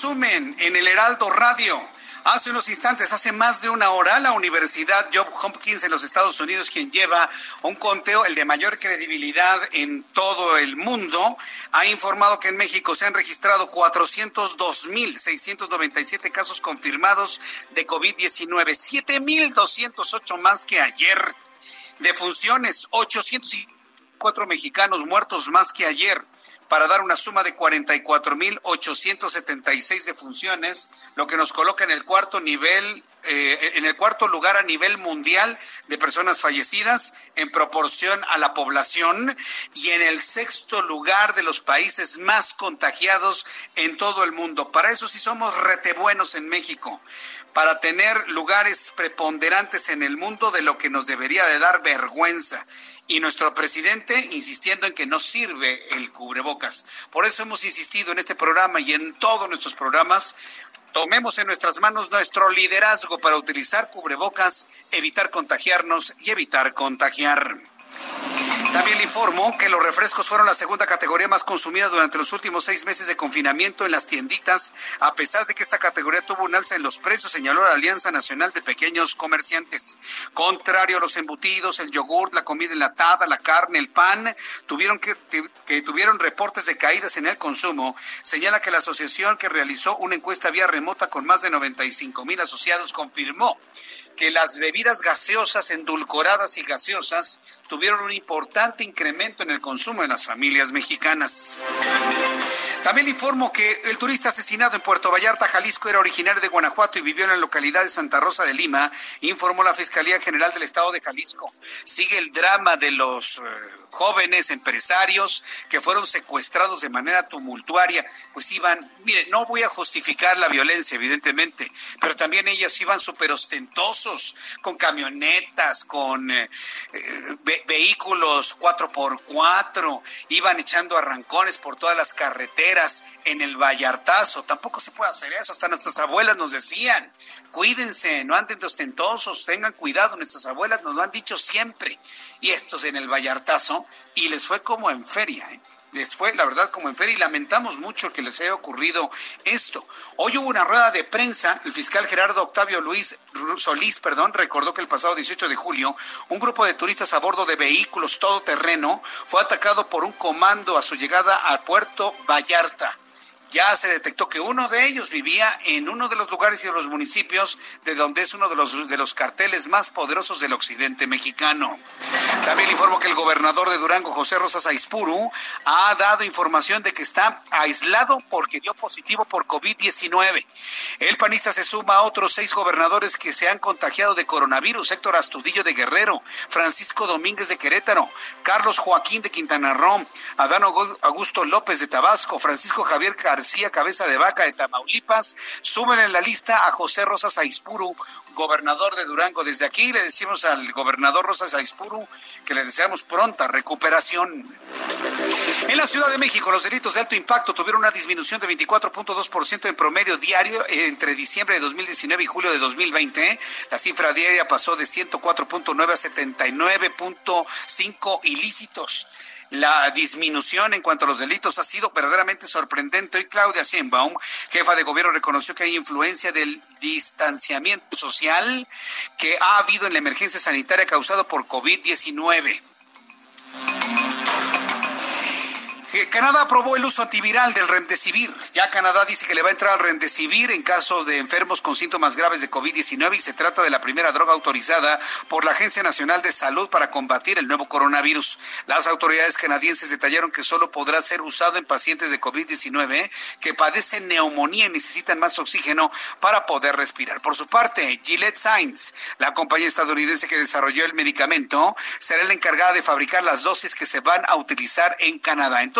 Resumen en el Heraldo Radio. Hace unos instantes, hace más de una hora, la Universidad Job Hopkins en los Estados Unidos, quien lleva un conteo, el de mayor credibilidad en todo el mundo, ha informado que en México se han registrado 402.697 casos confirmados de COVID-19, 7.208 más que ayer. De funciones, 804 mexicanos muertos más que ayer para dar una suma de 44.876 defunciones, lo que nos coloca en el cuarto nivel, eh, en el cuarto lugar a nivel mundial de personas fallecidas en proporción a la población y en el sexto lugar de los países más contagiados en todo el mundo. Para eso sí somos rete buenos en México, para tener lugares preponderantes en el mundo de lo que nos debería de dar vergüenza y nuestro presidente insistiendo en que no sirve el cubrebocas. Por eso hemos insistido en este programa y en todos nuestros programas. Tomemos en nuestras manos nuestro liderazgo para utilizar cubrebocas, evitar contagiarnos y evitar contagiar. También le informo que los refrescos fueron la segunda categoría más consumida durante los últimos seis meses de confinamiento en las tienditas, a pesar de que esta categoría tuvo un alza en los precios, señaló la Alianza Nacional de Pequeños Comerciantes. Contrario a los embutidos, el yogur, la comida enlatada, la carne, el pan, tuvieron que, tuvieron reportes de caídas en el consumo, señala que la asociación que realizó una encuesta vía remota con más de 95 mil asociados confirmó que las bebidas gaseosas, endulcoradas y gaseosas tuvieron un importante incremento en el consumo de las familias mexicanas. También informo que el turista asesinado en Puerto Vallarta, Jalisco, era originario de Guanajuato y vivió en la localidad de Santa Rosa de Lima, informó la Fiscalía General del Estado de Jalisco. Sigue el drama de los eh, jóvenes empresarios que fueron secuestrados de manera tumultuaria, pues iban, mire, no voy a justificar la violencia, evidentemente, pero también ellos iban súper ostentosos, con camionetas, con eh, eh, vehículos 4x4, iban echando arrancones por todas las carreteras en el Vallartazo. Tampoco se puede hacer eso, hasta nuestras abuelas nos decían, cuídense, no anden de ostentosos, tengan cuidado, nuestras abuelas nos lo han dicho siempre. Y estos en el Vallartazo, y les fue como en feria, ¿eh? Les fue la verdad como en feria y lamentamos mucho que les haya ocurrido esto. Hoy hubo una rueda de prensa, el fiscal Gerardo Octavio Luis Solís, perdón, recordó que el pasado 18 de julio un grupo de turistas a bordo de vehículos todoterreno fue atacado por un comando a su llegada al puerto Vallarta ya se detectó que uno de ellos vivía en uno de los lugares y de los municipios de donde es uno de los, de los carteles más poderosos del occidente mexicano. También le informo que el gobernador de Durango, José Rosas Aispuru, ha dado información de que está aislado porque dio positivo por COVID-19. El panista se suma a otros seis gobernadores que se han contagiado de coronavirus. Héctor Astudillo de Guerrero, Francisco Domínguez de Querétaro, Carlos Joaquín de Quintana Roo, Adán Augusto López de Tabasco, Francisco Javier García Cabeza de Vaca de Tamaulipas. Suben en la lista a José Rosas Aispuru, gobernador de Durango. Desde aquí le decimos al gobernador Rosas Aispuru que le deseamos pronta recuperación. En la Ciudad de México, los delitos de alto impacto tuvieron una disminución de 24.2% en promedio diario entre diciembre de 2019 y julio de 2020. La cifra diaria pasó de 104.9 a 79.5 ilícitos. La disminución en cuanto a los delitos ha sido verdaderamente sorprendente. Hoy Claudia Sheinbaum, jefa de gobierno, reconoció que hay influencia del distanciamiento social que ha habido en la emergencia sanitaria causada por COVID-19. Canadá aprobó el uso antiviral del Remdesivir. Ya Canadá dice que le va a entrar al Remdesivir en caso de enfermos con síntomas graves de COVID-19 y se trata de la primera droga autorizada por la Agencia Nacional de Salud para combatir el nuevo coronavirus. Las autoridades canadienses detallaron que solo podrá ser usado en pacientes de COVID-19 que padecen neumonía y necesitan más oxígeno para poder respirar. Por su parte, Gillette Science, la compañía estadounidense que desarrolló el medicamento, será la encargada de fabricar las dosis que se van a utilizar en Canadá. Entonces,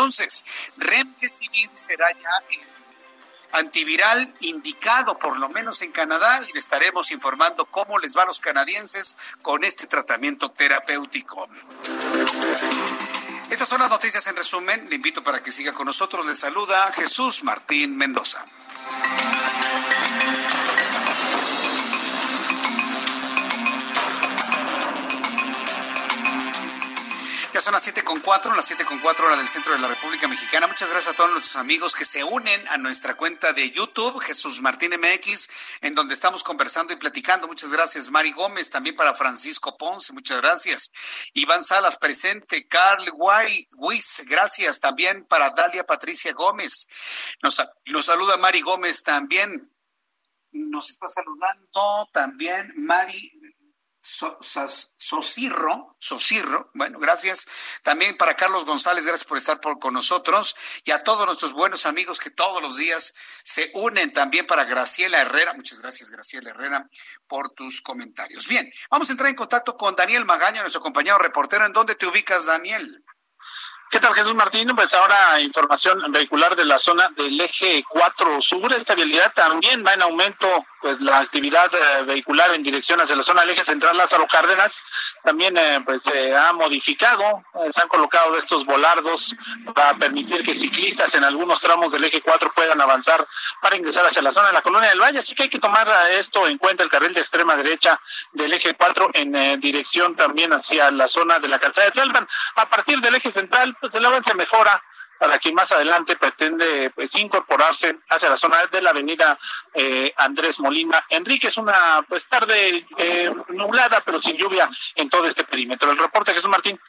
Remdesivir será ya el antiviral indicado, por lo menos en Canadá, y le estaremos informando cómo les va a los canadienses con este tratamiento terapéutico. Estas son las noticias en resumen. Le invito para que siga con nosotros. Le saluda Jesús Martín Mendoza. Son las siete con cuatro, las siete con cuatro hora del centro de la República Mexicana. Muchas gracias a todos nuestros amigos que se unen a nuestra cuenta de YouTube, Jesús Martín MX, en donde estamos conversando y platicando. Muchas gracias, Mari Gómez, también para Francisco Ponce, muchas gracias. Iván Salas presente, Carl Guay, gracias también para Dalia Patricia Gómez. Nos, nos saluda Mari Gómez también. Nos está saludando también Mari Sosirro, Sosirro, bueno, gracias también para Carlos González, gracias por estar por, con nosotros y a todos nuestros buenos amigos que todos los días se unen también para Graciela Herrera, muchas gracias Graciela Herrera por tus comentarios. Bien, vamos a entrar en contacto con Daniel Magaña, nuestro compañero reportero. ¿En dónde te ubicas, Daniel? ¿Qué tal, Jesús Martín? Pues ahora información vehicular de la zona del eje 4 sur. Esta vialidad también va en aumento pues la actividad eh, vehicular en dirección hacia la zona del eje central Lázaro Cárdenas también eh, pues se ha modificado, eh, se han colocado estos volardos para permitir que ciclistas en algunos tramos del eje 4 puedan avanzar para ingresar hacia la zona de la colonia del Valle, así que hay que tomar esto en cuenta el carril de extrema derecha del eje 4 en dirección también hacia la zona de la calzada de Tlalpan. A partir del eje central pues el avance mejora para quien más adelante pretende pues, incorporarse hacia la zona de la avenida eh, Andrés Molina Enrique. Es una pues tarde eh, nublada, pero sin lluvia en todo este perímetro. El reporte Jesús Martín.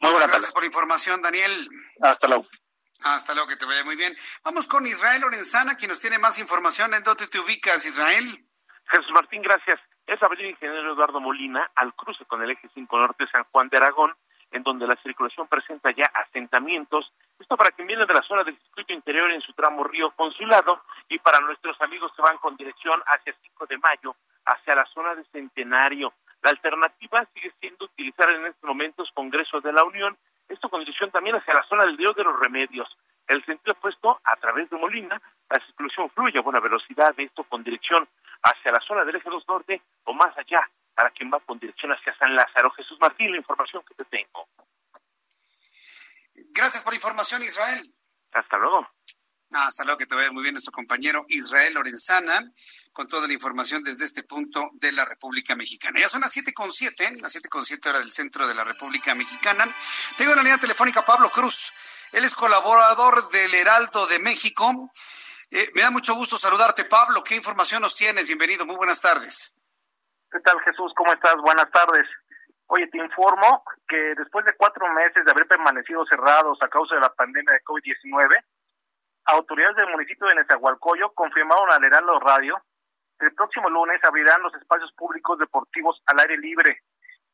Muy Muchas gracias por la información, Daniel. Hasta luego. Hasta luego, que te vaya muy bien. Vamos con Israel Lorenzana, quien nos tiene más información. ¿En dónde te ubicas, Israel? Jesús Martín, gracias. Es Avenida Ingeniero Eduardo Molina, al cruce con el eje 5 Norte San Juan de Aragón, en donde la circulación presenta ya asentamientos Esto para quien viene de la zona del circuito interior en su tramo Río Consulado y para nuestros amigos que van con dirección hacia 5 de mayo, hacia la zona de Centenario. La alternativa sigue siendo utilizar en estos momentos Congreso de la Unión, esto con dirección también hacia la zona del Río de los Remedios. El sentido opuesto, a través de Molina, la circulación fluye a buena velocidad, esto con dirección hacia la zona del eje 2 norte o más allá, para quien va con dirección hacia San Lázaro. Jesús Martín, la información que te tengo. Gracias por la información, Israel. Hasta luego. hasta luego, que te vaya muy bien nuestro compañero Israel Lorenzana con toda la información desde este punto de la República Mexicana. Ya son las siete con siete, las siete con siete hora del centro de la República Mexicana. Tengo en la línea telefónica Pablo Cruz. Él es colaborador del Heraldo de México. Eh, me da mucho gusto saludarte, Pablo. ¿Qué información nos tienes? Bienvenido, muy buenas tardes. ¿Qué tal, Jesús? ¿Cómo estás? Buenas tardes. Oye, te informo que después de cuatro meses de haber permanecido cerrados a causa de la pandemia de COVID-19, autoridades del municipio de Nezahualcóyotl confirmaron al Heraldo Radio que el próximo lunes abrirán los espacios públicos deportivos al aire libre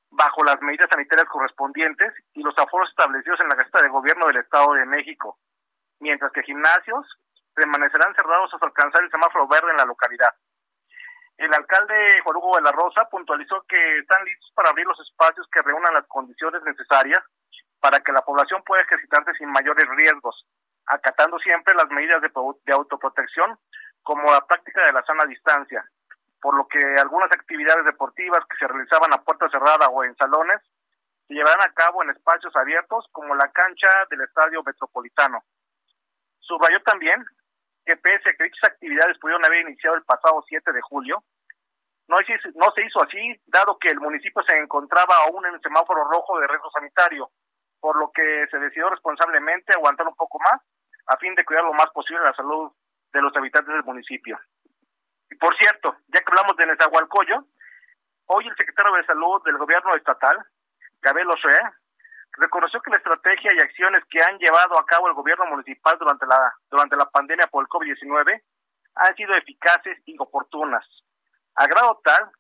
bajo las medidas sanitarias correspondientes y los aforos establecidos en la Gaceta de Gobierno del Estado de México, mientras que gimnasios permanecerán cerrados hasta alcanzar el semáforo verde en la localidad. El alcalde Juan Hugo de la Rosa puntualizó que están listos para abrir los espacios que reúnan las condiciones necesarias para que la población pueda ejercitarse sin mayores riesgos, acatando siempre las medidas de, de autoprotección como la práctica de la sana distancia, por lo que algunas actividades deportivas que se realizaban a puerta cerrada o en salones se llevarán a cabo en espacios abiertos como la cancha del Estadio Metropolitano. Subrayó también que pese a que dichas actividades pudieron haber iniciado el pasado 7 de julio, no, no se hizo así, dado que el municipio se encontraba aún en el semáforo rojo de riesgo sanitario, por lo que se decidió responsablemente aguantar un poco más a fin de cuidar lo más posible la salud de los habitantes del municipio. Y por cierto, ya que hablamos de Nezahualcóyotl, hoy el secretario de Salud del gobierno estatal, Gabriel Oshé, reconoció que la estrategia y acciones que han llevado a cabo el gobierno municipal durante la, durante la pandemia por el COVID-19 han sido eficaces y oportunas, a grado tal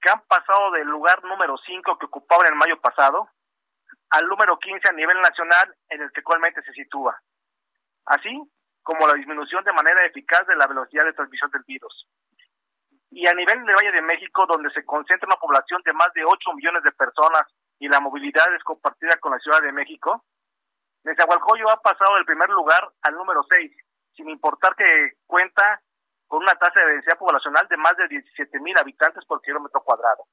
que han pasado del lugar número 5 que ocupaban en mayo pasado al número 15 a nivel nacional en el que actualmente se sitúa, así como la disminución de manera eficaz de la velocidad de transmisión del virus. Y a nivel de Valle de México, donde se concentra una población de más de 8 millones de personas y la movilidad es compartida con la Ciudad de México, Nezahualcóyotl ha pasado del primer lugar al número 6, sin importar que cuenta con una tasa de densidad poblacional de más de 17 mil habitantes por kilómetro cuadrado.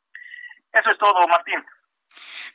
Eso es todo, Martín.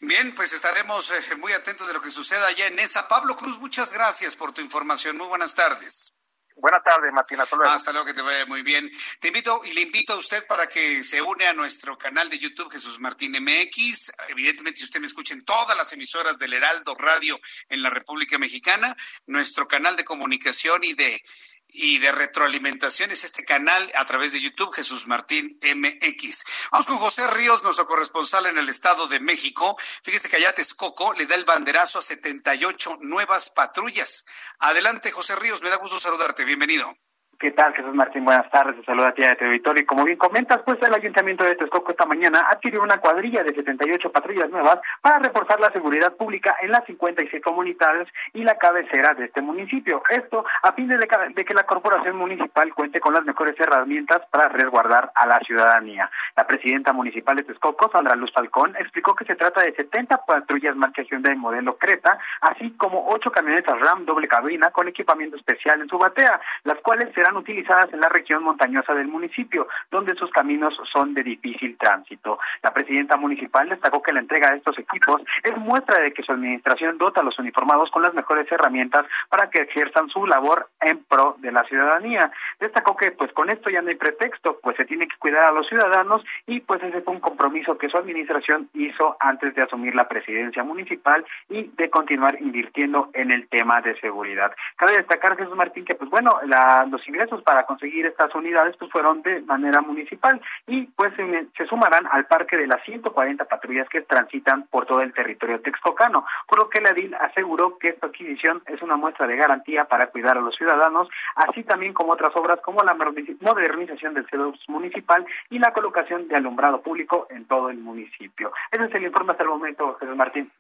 Bien, pues estaremos eh, muy atentos de lo que suceda allá en esa. Pablo Cruz, muchas gracias por tu información. Muy buenas tardes. Buenas tardes, Martín. Hasta luego. Hasta luego, que te vaya muy bien. Te invito y le invito a usted para que se une a nuestro canal de YouTube, Jesús Martín MX. Evidentemente, si usted me escucha en todas las emisoras del Heraldo Radio en la República Mexicana, nuestro canal de comunicación y de y de retroalimentación es este canal a través de YouTube, Jesús Martín MX. Vamos con José Ríos, nuestro corresponsal en el Estado de México. Fíjese que allá Texcoco le da el banderazo a 78 nuevas patrullas. Adelante, José Ríos, me da gusto saludarte. Bienvenido. ¿Qué tal, Jesús Martín? Buenas tardes. Te saluda a ti de Territorio. Y como bien comentas, pues el Ayuntamiento de Texcoco esta mañana adquirió una cuadrilla de 78 patrullas nuevas para reforzar la seguridad pública en las 56 comunidades y la cabecera de este municipio. Esto a fin de, de que la corporación municipal cuente con las mejores herramientas para resguardar a la ciudadanía. La presidenta municipal de Texcoco, Sandra Luz Falcón, explicó que se trata de 70 patrullas marca Hyundai modelo Creta, así como 8 camionetas RAM doble cabina con equipamiento especial en su batea, las cuales serán serán utilizadas en la región montañosa del municipio, donde sus caminos son de difícil tránsito. La presidenta municipal destacó que la entrega de estos equipos es muestra de que su administración dota a los uniformados con las mejores herramientas para que ejerzan su labor en pro de la ciudadanía. Destacó que pues con esto ya no hay pretexto, pues se tiene que cuidar a los ciudadanos y pues ese fue un compromiso que su administración hizo antes de asumir la presidencia municipal y de continuar invirtiendo en el tema de seguridad. Cabe destacar, Jesús Martín, que pues bueno, la, los ingresos para conseguir estas unidades pues fueron de manera municipal y pues se, sumarán al parque de las 140 patrullas que transitan por todo el territorio texcocano, por lo que la DIL aseguró que esta adquisición es una muestra de garantía para cuidar a los ciudadanos, así también como otras obras como la modernización del CEDOS municipal y la colocación de alumbrado público en todo el municipio. Ese es el informe hasta el momento, Jesús Martín.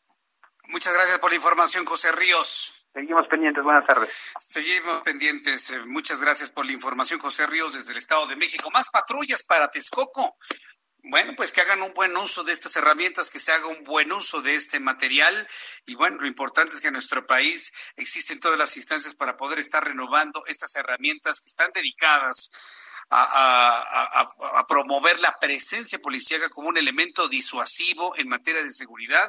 Muchas gracias por la información, José Ríos. Seguimos pendientes, buenas tardes. Seguimos pendientes. Eh, muchas gracias por la información, José Ríos, desde el Estado de México. Más patrullas para Texcoco. Bueno, pues que hagan un buen uso de estas herramientas, que se haga un buen uso de este material. Y bueno, lo importante es que en nuestro país existen todas las instancias para poder estar renovando estas herramientas que están dedicadas a, promover la presencia policíaca como un elemento disuasivo en materia de seguridad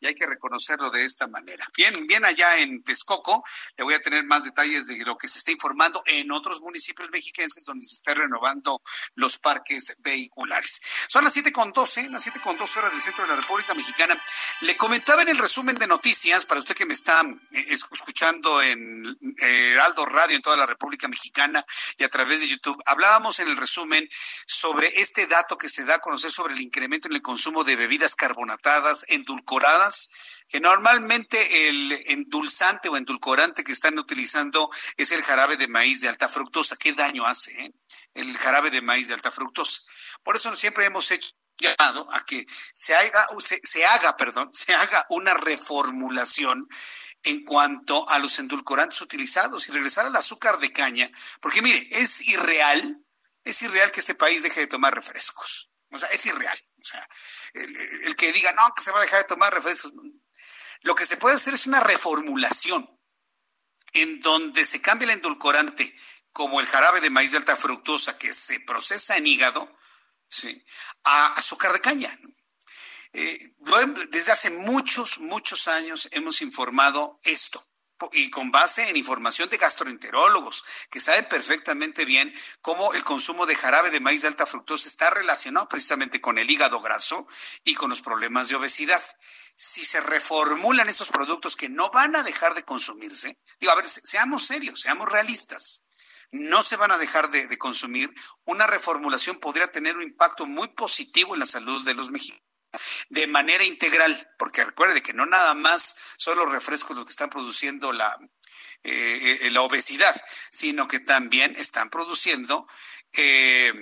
y hay que reconocerlo de esta manera. Bien, bien allá en Texcoco, le voy a tener más detalles de lo que se está informando en otros municipios mexiquenses donde se están renovando los parques vehiculares. Son las siete con doce, las siete con doce horas del centro de la República Mexicana. Le comentaba en el resumen de noticias, para usted que me está eh, escuchando en eh, Heraldo Radio en toda la República Mexicana y a través de YouTube, hablábamos en el resumen sobre este dato que se da a conocer sobre el incremento en el consumo de bebidas carbonatadas, endulcoradas, que normalmente el endulzante o endulcorante que están utilizando es el jarabe de maíz de alta fructosa. ¿Qué daño hace eh? el jarabe de maíz de alta fructosa? Por eso siempre hemos hecho llamado a que se haga, se, haga, perdón, se haga una reformulación en cuanto a los endulcorantes utilizados y regresar al azúcar de caña, porque mire, es irreal, es irreal que este país deje de tomar refrescos. O sea, es irreal. O sea, el, que diga, no, que se va a dejar de tomar refrescos. Lo que se puede hacer es una reformulación en donde se cambia el endulcorante, como el jarabe de maíz de alta fructosa que se procesa en hígado, a azúcar de caña. Eh, desde hace muchos, muchos años hemos informado esto y con base en información de gastroenterólogos que saben perfectamente bien cómo el consumo de jarabe de maíz de alta fructosa está relacionado precisamente con el hígado graso y con los problemas de obesidad. Si se reformulan estos productos que no van a dejar de consumirse, digo, a ver, seamos serios, seamos realistas, no se van a dejar de, de consumir, una reformulación podría tener un impacto muy positivo en la salud de los mexicanos de manera integral, porque recuerde que no nada más son los refrescos los que están produciendo la, eh, eh, la obesidad, sino que también están produciendo eh,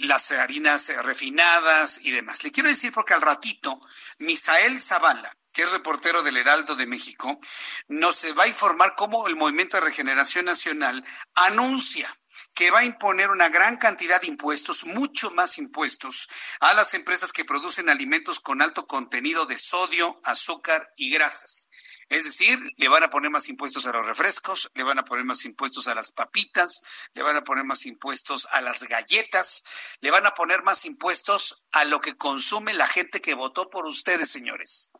las harinas refinadas y demás. Le quiero decir porque al ratito, Misael Zavala, que es reportero del Heraldo de México, nos va a informar cómo el Movimiento de Regeneración Nacional anuncia que va a imponer una gran cantidad de impuestos, mucho más impuestos, a las empresas que producen alimentos con alto contenido de sodio, azúcar y grasas. Es decir, le van a poner más impuestos a los refrescos, le van a poner más impuestos a las papitas, le van a poner más impuestos a las galletas, le van a poner más impuestos a lo que consume la gente que votó por ustedes, señores.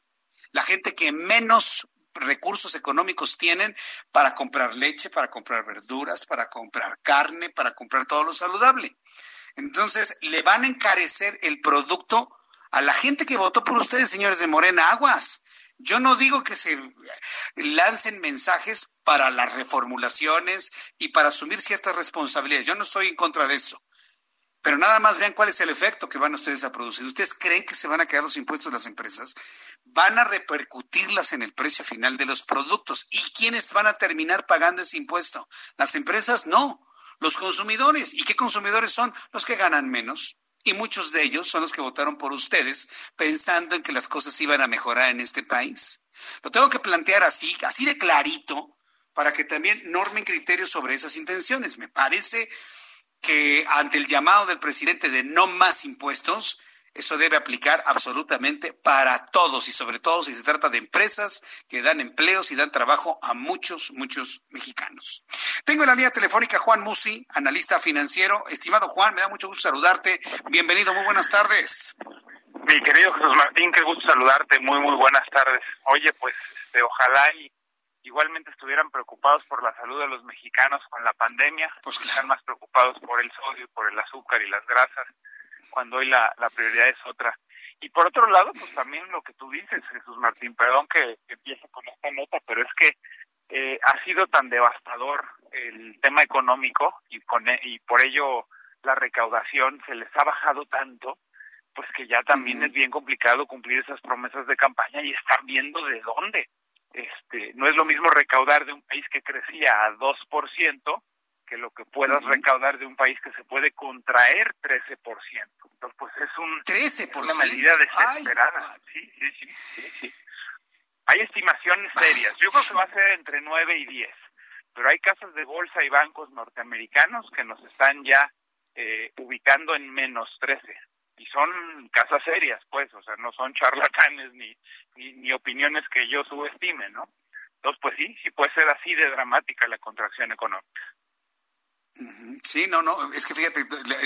La gente que menos recursos económicos tienen para comprar leche, para comprar verduras, para comprar carne, para comprar todo lo saludable. Entonces, le van a encarecer el producto a la gente que votó por ustedes, señores de Morena Aguas. Yo no digo que se lancen mensajes para las reformulaciones y para asumir ciertas responsabilidades. Yo no estoy en contra de eso. Pero nada más vean cuál es el efecto que van ustedes a producir. ¿Ustedes creen que se van a quedar los impuestos de las empresas? Van a repercutirlas en el precio final de los productos. ¿Y quiénes van a terminar pagando ese impuesto? Las empresas no, los consumidores. ¿Y qué consumidores son? Los que ganan menos. Y muchos de ellos son los que votaron por ustedes pensando en que las cosas iban a mejorar en este país. Lo tengo que plantear así, así de clarito, para que también normen criterios sobre esas intenciones. Me parece que ante el llamado del presidente de no más impuestos, eso debe aplicar absolutamente para todos y sobre todo si se trata de empresas que dan empleos y dan trabajo a muchos, muchos mexicanos. Tengo en la línea telefónica Juan Musi, analista financiero. Estimado Juan, me da mucho gusto saludarte. Bienvenido, muy buenas tardes. Mi querido Jesús Martín, qué gusto saludarte. Muy, muy buenas tardes. Oye, pues este, ojalá y igualmente estuvieran preocupados por la salud de los mexicanos con la pandemia, pues están más preocupados por el sodio, por el azúcar y las grasas cuando hoy la, la prioridad es otra. Y por otro lado, pues también lo que tú dices, Jesús Martín, perdón que, empiece con esta nota, pero es que eh, ha sido tan devastador el tema económico y, con, e, y por ello la recaudación se les ha bajado tanto, pues que ya también es bien complicado cumplir esas promesas de campaña y estar viendo de dónde. Este, no es lo mismo recaudar de un país que crecía a 2%, que lo que puedas recaudar de un país que se puede contraer 13%. Entonces, pues es un, 13%? una medida desesperada. sí, sí, sí, sí, Hay estimaciones serias. Yo creo que va a ser entre 9 y 10. Pero hay casas de bolsa y bancos norteamericanos que nos están ya eh, ubicando en menos 13. Y son casas serias, pues, o sea, no son charlatanes ni, ni, ni opiniones que yo subestime, ¿no? Entonces, pues sí, sí puede ser así de dramática la contracción económica. Sí, no, no, es que fíjate,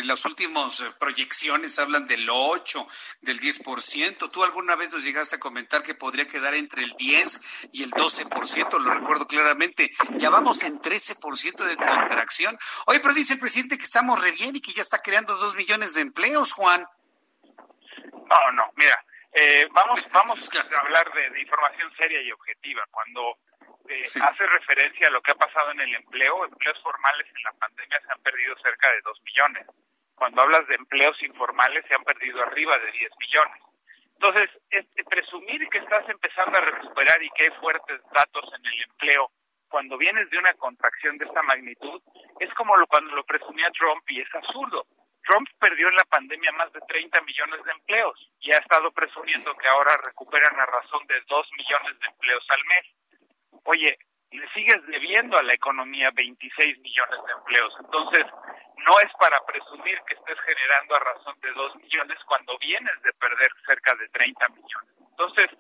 las últimas eh, proyecciones hablan del 8, del 10%. ¿Tú alguna vez nos llegaste a comentar que podría quedar entre el 10 y el 12%? Lo recuerdo claramente. Ya vamos en 13% de contracción. Oye, pero dice el presidente que estamos re bien y que ya está creando 2 millones de empleos, Juan. No, no, mira, eh, vamos, vamos a hablar de, de información seria y objetiva. Cuando hace referencia a lo que ha pasado en el empleo. Empleos formales en la pandemia se han perdido cerca de 2 millones. Cuando hablas de empleos informales se han perdido arriba de 10 millones. Entonces, este, presumir que estás empezando a recuperar y que hay fuertes datos en el empleo cuando vienes de una contracción de esta magnitud es como lo, cuando lo presumía Trump y es absurdo. Trump perdió en la pandemia más de 30 millones de empleos y ha estado presumiendo que ahora recuperan a razón de 2 millones de empleos al mes oye, le sigues debiendo a la economía 26 millones de empleos. Entonces, no es para presumir que estés generando a razón de 2 millones cuando vienes de perder cerca de 30 millones. Entonces,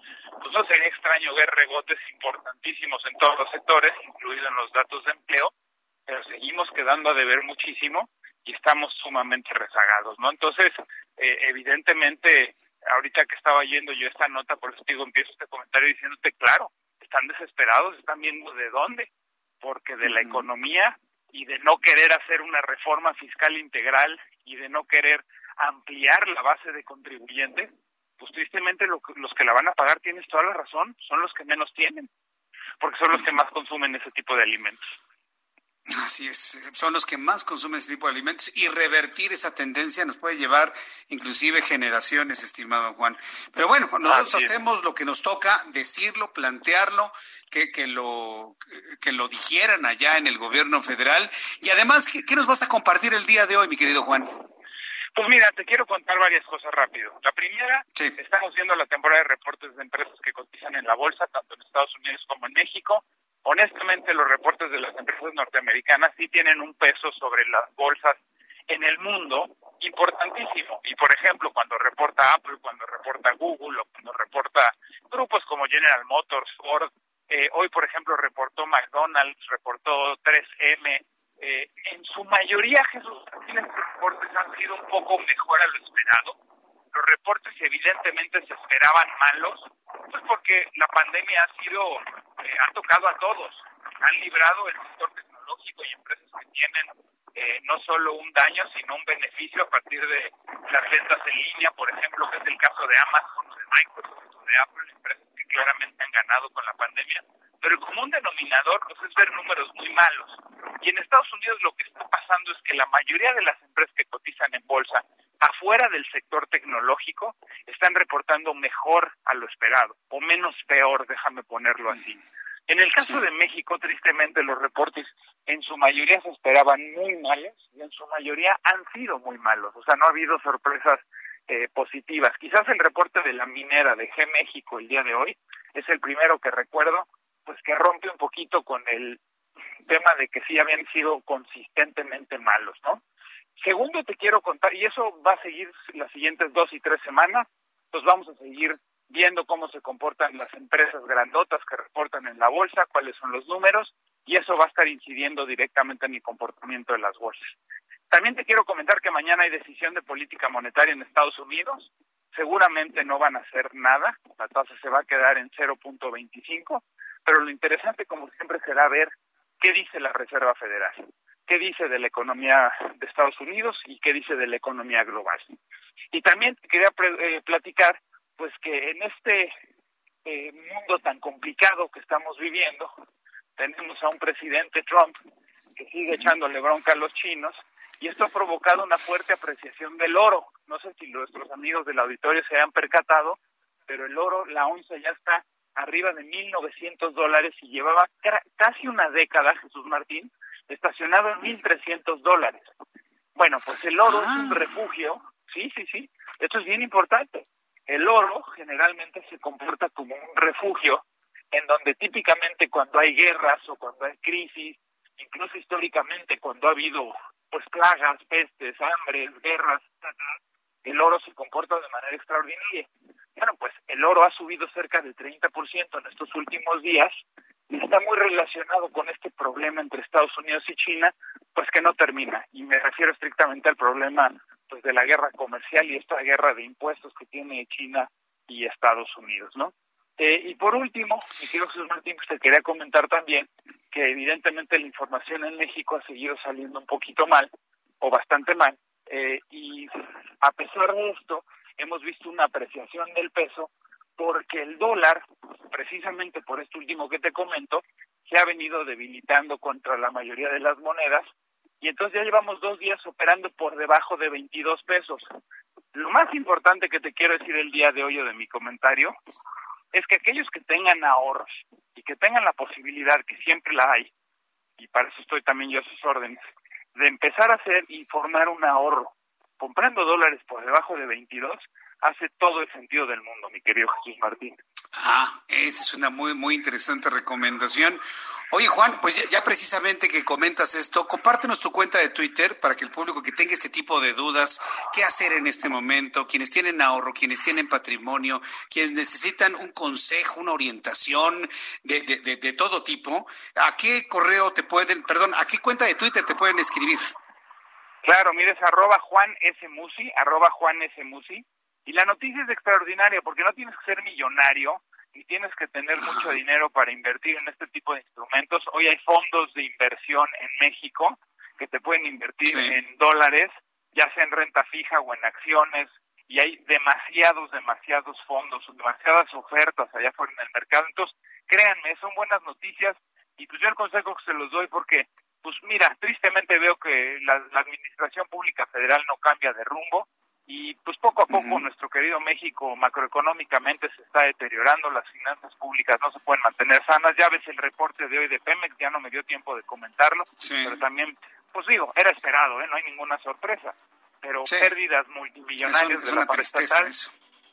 pues no sería extraño ver regotes importantísimos en todos los sectores, incluidos en los datos de empleo, pero seguimos quedando a deber muchísimo y estamos sumamente rezagados, ¿no? Entonces, eh, evidentemente, ahorita que estaba yendo yo esta nota, por eso digo, empiezo este comentario diciéndote, claro, están desesperados, están viendo de dónde, porque de la economía y de no querer hacer una reforma fiscal integral y de no querer ampliar la base de contribuyentes, pues tristemente lo, los que la van a pagar, tienes toda la razón, son los que menos tienen, porque son los que más consumen ese tipo de alimentos. Así es, son los que más consumen ese tipo de alimentos y revertir esa tendencia nos puede llevar inclusive generaciones, estimado Juan. Pero bueno, nosotros hacemos lo que nos toca, decirlo, plantearlo, que, que, lo, que lo dijeran allá en el gobierno federal. Y además, ¿qué, nos vas a compartir el día de hoy, mi querido Juan? Pues mira, te quiero contar varias cosas rápido. La primera, estamos viendo la temporada de reportes de empresas que cotizan en la bolsa, tanto en Estados Unidos como en México honestamente los reportes de las empresas norteamericanas sí tienen un peso sobre las bolsas en el mundo importantísimo. Y por ejemplo, cuando reporta Apple, cuando reporta Google o cuando reporta grupos como General Motors, Ford, eh, hoy por ejemplo reportó McDonald's, reportó 3M, eh, en su mayoría, Jesús, los reportes han sido un poco mejor a lo esperado. Los reportes evidentemente se esperaban malos, pues porque la pandemia ha sido eh, ha tocado a todos. Han librado el sector tecnológico y empresas que tienen eh, no solo un daño, sino un beneficio a partir de las ventas en línea, por ejemplo, que es el caso de Amazon, de Microsoft, de Apple, empresas que claramente han ganado con la pandemia. Pero el común denominador pues, es ver números muy malos. Y en Estados Unidos lo que está pasando es que la mayoría de las empresas que cotizan en bolsa afuera del sector tecnológico están reportando mejor a lo esperado, o menos peor, déjame ponerlo así. En el caso de México, tristemente, los reportes en su mayoría se esperaban muy malos y en su mayoría han sido muy malos. O sea, no ha habido sorpresas eh, positivas. Quizás el reporte de la minera de G México el día de hoy es el primero que recuerdo, pues que rompe un poquito con el tema de que sí habían sido consistentemente malos, ¿no? Segundo, te quiero contar, y eso va a seguir las siguientes dos y tres semanas, pues vamos a seguir viendo cómo se comportan las empresas grandotas que reportan en la bolsa, cuáles son los números, y eso va a estar incidiendo directamente en el comportamiento de las bolsas. También te quiero comentar que mañana hay decisión de política monetaria en Estados Unidos. Seguramente no van a hacer nada, la tasa se va a quedar en 0.25, pero lo interesante, como siempre, será ver qué dice la Reserva Federal qué dice de la economía de Estados Unidos y qué dice de la economía global. Y también quería eh, platicar, pues que en este eh, mundo tan complicado que estamos viviendo, tenemos a un presidente Trump que sigue echándole bronca a los chinos y esto ha provocado una fuerte apreciación del oro. No sé si nuestros amigos del auditorio se han percatado, pero el oro, la onza ya está arriba de 1.900 dólares y llevaba casi una década, Jesús Martín, estacionado en 1.300 dólares. Bueno, pues el oro es un ah. refugio, sí, sí, sí, esto es bien importante. El oro generalmente se comporta como un refugio en donde típicamente cuando hay guerras o cuando hay crisis, incluso históricamente cuando ha habido pues plagas, pestes, hambres, guerras, el oro se comporta de manera extraordinaria. Bueno, pues el oro ha subido cerca del 30% en estos últimos días y está muy relacionado con este problema entre Estados Unidos y China, pues que no termina. Y me refiero estrictamente al problema pues de la guerra comercial y esta guerra de impuestos que tiene China y Estados Unidos, ¿no? Eh, y por último, mi querido Jesús Martín, pues te quería comentar también que evidentemente la información en México ha seguido saliendo un poquito mal, o bastante mal, eh, y a pesar de esto, hemos visto una apreciación del peso porque el dólar, precisamente por esto último que te comento, se ha venido debilitando contra la mayoría de las monedas y entonces ya llevamos dos días operando por debajo de 22 pesos. Lo más importante que te quiero decir el día de hoy o de mi comentario es que aquellos que tengan ahorros y que tengan la posibilidad, que siempre la hay, y para eso estoy también yo a sus órdenes, de empezar a hacer y formar un ahorro comprando dólares por debajo de 22, hace todo el sentido del mundo, mi querido Jesús Martín. Ah, esa es una muy, muy interesante recomendación. Oye, Juan, pues ya, precisamente que comentas esto, compártenos tu cuenta de Twitter para que el público que tenga este tipo de dudas, qué hacer en este momento, quienes tienen ahorro, quienes tienen patrimonio, quienes necesitan un consejo, una orientación de, de, de, todo tipo, ¿a qué correo te pueden, perdón, a qué cuenta de Twitter te pueden escribir? Claro, mire, es arroba Juan S. Musi, arroba Juan S. Musi. Y la noticia es extraordinaria porque no tienes que ser millonario y tienes que tener mucho dinero para invertir en este tipo de instrumentos. Hoy hay fondos de inversión en México que te pueden invertir en dólares, ya sea en renta fija o en acciones, y hay demasiados, demasiados fondos, demasiadas ofertas allá afuera en el mercado. Entonces, créanme, son buenas noticias y pues yo el consejo que se los doy porque, pues mira, tristemente veo que la administración pública federal no cambia de rumbo y pues poco a poco nuestro querido México macroeconómicamente se está deteriorando, las finanzas públicas no se pueden mantener sanas, ya ves el reporte de hoy de Pemex, ya no me dio tiempo de comentarlo, pero también, pues digo, era esperado, ¿eh? no hay ninguna sorpresa, pero pérdidas multimillonarias de la estatal.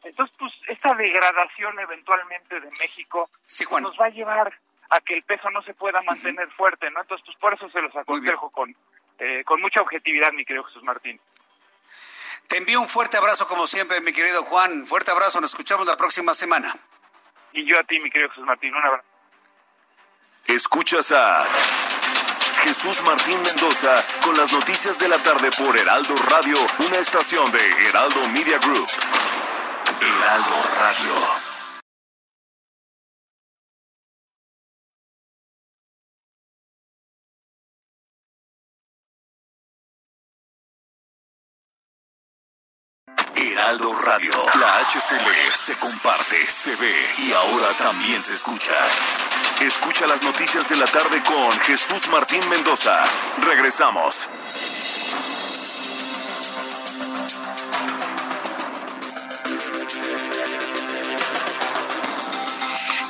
Entonces, pues esta degradación eventualmente de México nos va a llevar a que el peso no se pueda mantener fuerte, ¿no? Entonces, pues por eso se los aconsejo con, eh, con mucha objetividad, mi querido Jesús Martín. Te envío un fuerte abrazo como siempre, mi querido Juan. Fuerte abrazo, nos escuchamos la próxima semana. Y yo a ti, mi querido Jesús Martín, un abrazo. Escuchas a Jesús Martín Mendoza con las noticias de la tarde por Heraldo Radio, una estación de Heraldo Media Group. Heraldo Radio. Heraldo Radio. La HCL se comparte, se ve y ahora también se escucha. Escucha las noticias de la tarde con Jesús Martín Mendoza. Regresamos.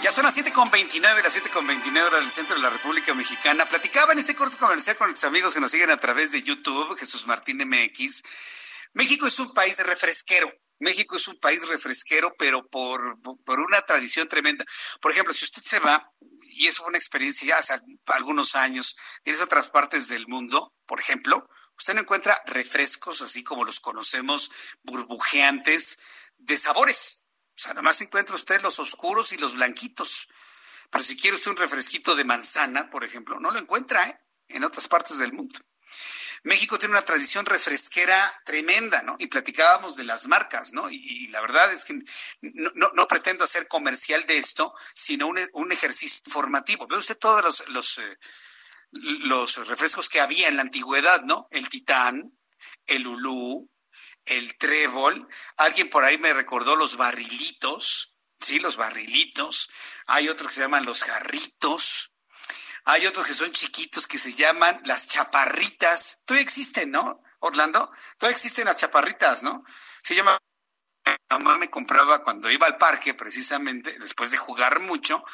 Ya son las 7.29, las 7.29 horas del centro de la República Mexicana. Platicaba en este corto comercial con nuestros amigos que nos siguen a través de YouTube, Jesús Martín MX México es un país refresquero. México es un país refresquero, pero por, por una tradición tremenda. Por ejemplo, si usted se va, y eso fue una experiencia ya hace algunos años, tienes otras partes del mundo, por ejemplo, usted no encuentra refrescos así como los conocemos, burbujeantes, de sabores. O sea, nomás encuentra usted los oscuros y los blanquitos. Pero si quiere usted un refresquito de manzana, por ejemplo, no lo encuentra ¿eh? en otras partes del mundo. México tiene una tradición refresquera tremenda, ¿no? Y platicábamos de las marcas, ¿no? Y, la verdad es que no, pretendo hacer comercial de esto, sino un, ejercicio informativo. Ve usted todos los, los, eh, los refrescos que había en la antigüedad, ¿no? El Titán, el Ulú, el Trébol. Alguien por ahí me recordó los barrilitos, ¿sí? Los barrilitos. Hay otros que se llaman los jarritos. Hay otros que son chiquitos que se llaman las chaparritas. Todavía existen, ¿no, Orlando? Todavía existen las chaparritas, ¿no? Se llama mamá me compraba cuando iba al parque, precisamente, después de jugar mucho,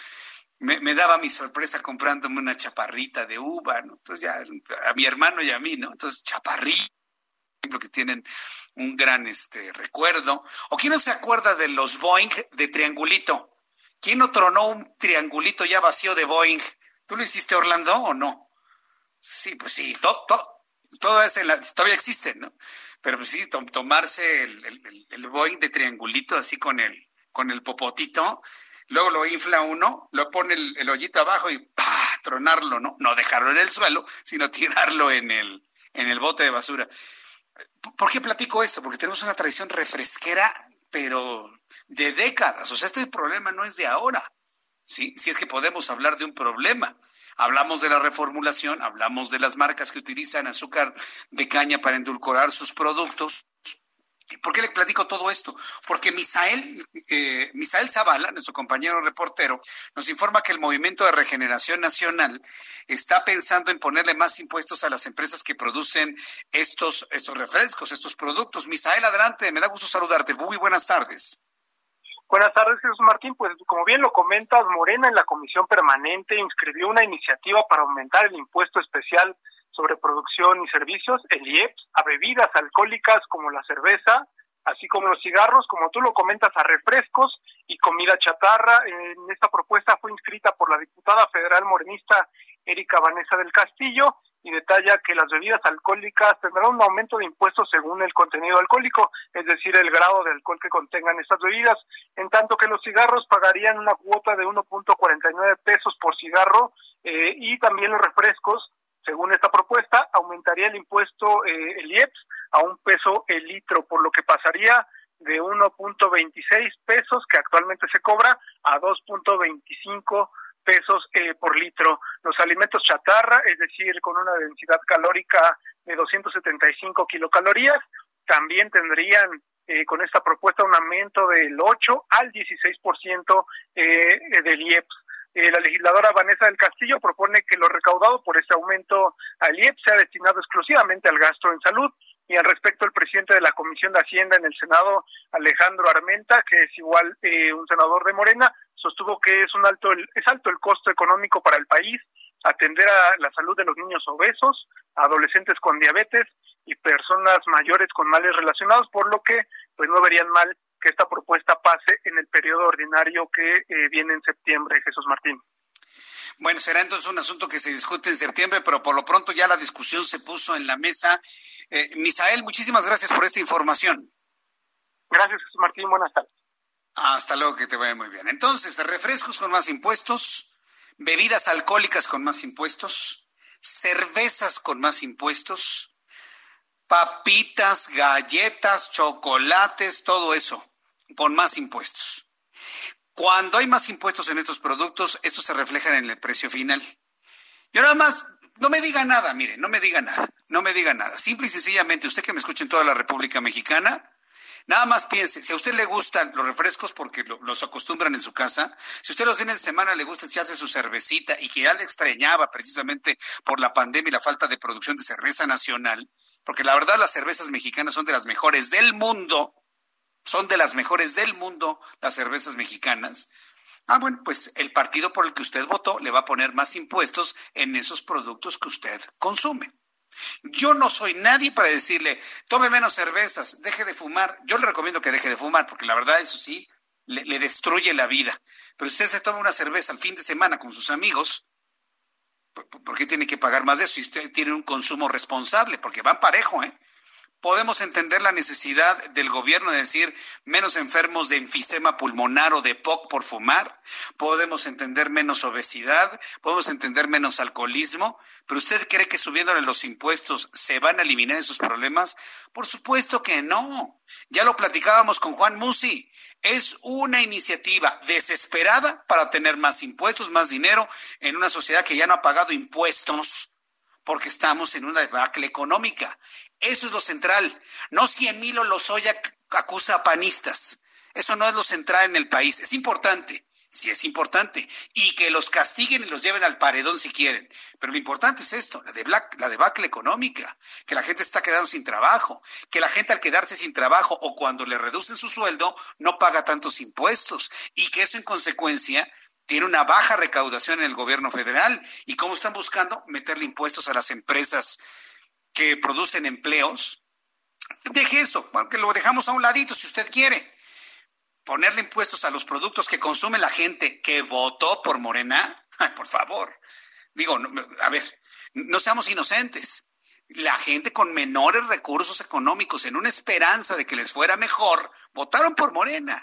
me, daba mi sorpresa comprándome una chaparrita de uva, ¿no? Entonces ya, a mi hermano y a mí, ¿no? Entonces, chaparrita, que tienen un gran este, recuerdo. ¿O quién no se acuerda de los Boeing de triangulito? ¿Quién no tronó un triangulito ya vacío de Boeing? ¿Tú lo hiciste, Orlando, o no? Sí, pues sí, todo, todo, es todavía existe, ¿no? Pero pues sí, tomarse el, Boeing de triangulito así con el, con el popotito, luego lo infla uno, lo pone el, hoyito abajo y ¡pah! tronarlo, ¿no? No dejarlo en el suelo, sino tirarlo en el, en el bote de basura. ¿Por qué platico esto? Porque tenemos una tradición refresquera, pero de décadas. O sea, este problema no es de ahora. ¿Sí? Si es que podemos hablar de un problema. Hablamos de la reformulación, hablamos de las marcas que utilizan azúcar de caña para endulcorar sus productos. ¿Por qué le platico todo esto? Porque Misael, eh, Misael Zavala, nuestro compañero reportero, nos informa que el Movimiento de Regeneración Nacional está pensando en ponerle más impuestos a las empresas que producen estos, estos refrescos, estos productos. Misael, adelante, me da gusto saludarte. Muy buenas tardes. Buenas tardes, Jesús Martín. Pues como bien lo comentas, Morena en la comisión permanente inscribió una iniciativa para aumentar el impuesto especial sobre producción y servicios, el IEPS, a bebidas alcohólicas como la cerveza, así como los cigarros, como tú lo comentas, a refrescos y comida chatarra. En esta propuesta fue inscrita por la diputada federal morenista Erika Vanessa del Castillo y detalla que las bebidas alcohólicas tendrán un aumento de impuestos según el contenido alcohólico, es decir, el grado de alcohol que contengan estas bebidas, en tanto que los cigarros pagarían una cuota de 1.49 pesos por cigarro eh, y también los refrescos, según esta propuesta, aumentaría el impuesto, eh, el IEPS, a un peso el litro, por lo que pasaría de 1.26 pesos que actualmente se cobra a 2.25 pesos eh, por litro. Los alimentos chatarra, es decir, con una densidad calórica de 275 kilocalorías, también tendrían eh, con esta propuesta un aumento del 8 al 16% eh, del IEPS. Eh, la legisladora Vanessa del Castillo propone que lo recaudado por este aumento al IEPS sea destinado exclusivamente al gasto en salud. Y al respecto, el presidente de la Comisión de Hacienda en el Senado, Alejandro Armenta, que es igual un senador de Morena, sostuvo que es un alto el, es alto el costo económico para el país atender a la salud de los niños obesos, adolescentes con diabetes y personas mayores con males relacionados, por lo que pues no verían mal que esta propuesta pase en el periodo ordinario que eh, viene en septiembre, Jesús Martín. Bueno, será entonces un asunto que se discute en septiembre, pero por lo pronto ya la discusión se puso en la mesa. Eh, Misael, muchísimas gracias por esta información. Gracias, Jesús Martín. Buenas tardes. Hasta luego, que te vaya muy bien. Entonces, refrescos con más impuestos, bebidas alcohólicas con más impuestos, cervezas con más impuestos, papitas, galletas, chocolates, todo eso, con más impuestos. Cuando hay más impuestos en estos productos, estos se reflejan en el precio final. Yo nada más, no me diga nada, mire, no me diga nada, no me diga nada. Simple y sencillamente, usted que me escucha en toda la República Mexicana, Nada más piense, si a usted le gustan los refrescos porque los acostumbran en su casa, si usted los fines de semana le gusta echarse su cervecita y que ya le extrañaba precisamente por la pandemia y la falta de producción de cerveza nacional, porque la verdad las cervezas mexicanas son de las mejores del mundo, son de las mejores del mundo las cervezas mexicanas. Ah, bueno, pues el partido por el que usted votó le va a poner más impuestos en esos productos que usted consume. Yo no soy nadie para decirle, tome menos cervezas, deje de fumar. Yo le recomiendo que deje de fumar, porque la verdad, eso sí, le, destruye la vida. Pero usted se toma una cerveza al fin de semana con sus amigos, ¿por qué tiene que pagar más de eso? Y usted tiene un consumo responsable, porque van parejo, ¿eh? Podemos entender la necesidad del gobierno de decir menos enfermos de enfisema pulmonar o de POC por fumar, podemos entender menos obesidad, podemos entender menos alcoholismo, pero ¿usted cree que subiéndole los impuestos se van a eliminar esos problemas? Por supuesto que no. Ya lo platicábamos con Juan Musi. Es una iniciativa desesperada para tener más impuestos, más dinero en una sociedad que ya no ha pagado impuestos porque estamos en una debacle económica. Eso es lo central. No si Emilio Lozoya acusa a panistas. Eso no es lo central en el país. Es importante. Sí es importante. Y que los castiguen y los lleven al paredón si quieren. Pero lo importante es esto, la, la debacle económica, que la gente está quedando sin trabajo, que la gente al quedarse sin trabajo o cuando le reducen su sueldo no paga tantos impuestos y que eso en consecuencia tiene una baja recaudación en el gobierno federal. ¿Y cómo están buscando? Meterle impuestos a las empresas que producen empleos, deje eso, porque lo dejamos a un ladito si usted quiere. ponerle impuestos a los productos que consume la gente que votó por Morena, por favor. Digo, a ver, no seamos inocentes. La gente con menores recursos económicos, en una esperanza de que les fuera mejor, votaron por Morena.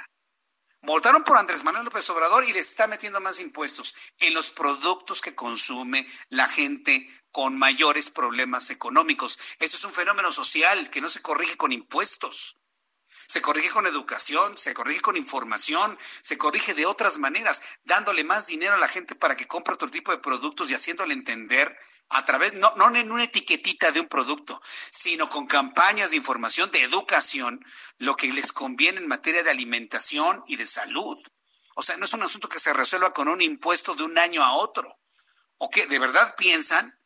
Votaron por Andrés Manuel López Obrador y les está metiendo más impuestos en los productos que consume la gente con mayores problemas económicos. Eso es un fenómeno social que no se corrige con impuestos se corrige con educación, se corrige con información, se corrige de otras maneras, dándole más dinero a la gente para que compre otro tipo de productos y haciéndole entender a través, no, no en una etiquetita de un producto, sino con campañas de información, de educación, lo que les conviene en materia de alimentación y de salud. O sea, no es un asunto que se resuelva con un impuesto de un año a otro. ¿O que de verdad piensan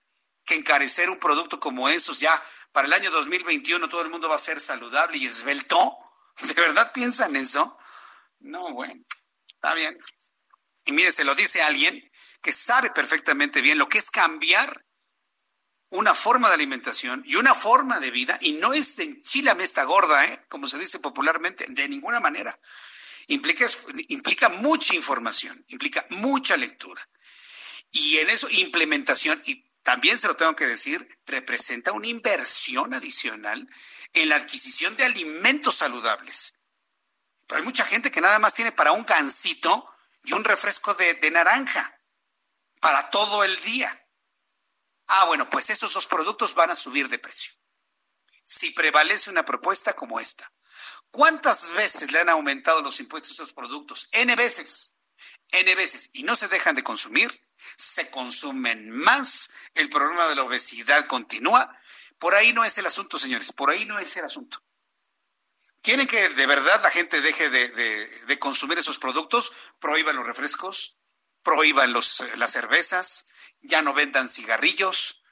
que encarecer un producto como esos ya para el año 2021 todo el mundo va a ser saludable y esbelto? ¿De verdad piensan eso? No, bueno, está bien. Y mire, se lo dice alguien que sabe perfectamente bien lo que es cambiar una forma de alimentación y una forma de vida, y no es enchilame esta gorda, ¿eh? como se dice popularmente, de ninguna manera. Implica, implica mucha información, implica mucha lectura. Y en eso, implementación, y también se lo tengo que decir, representa una inversión adicional en la adquisición de alimentos saludables. Pero hay mucha gente que nada más tiene para un gansito y un refresco de, de naranja para todo el día. Ah, bueno, pues esos dos productos van a subir de precio. Si prevalece una propuesta como esta. ¿Cuántas veces le han aumentado los impuestos a estos productos? N veces. N veces. Y no se dejan de consumir. Se consumen más. El problema de la obesidad continúa. Por ahí no es el asunto, señores, por ahí no es el asunto. ¿Quieren que de verdad la gente deje de, consumir esos productos? Prohíban los refrescos, prohíban los, las cervezas, ya no vendan cigarrillos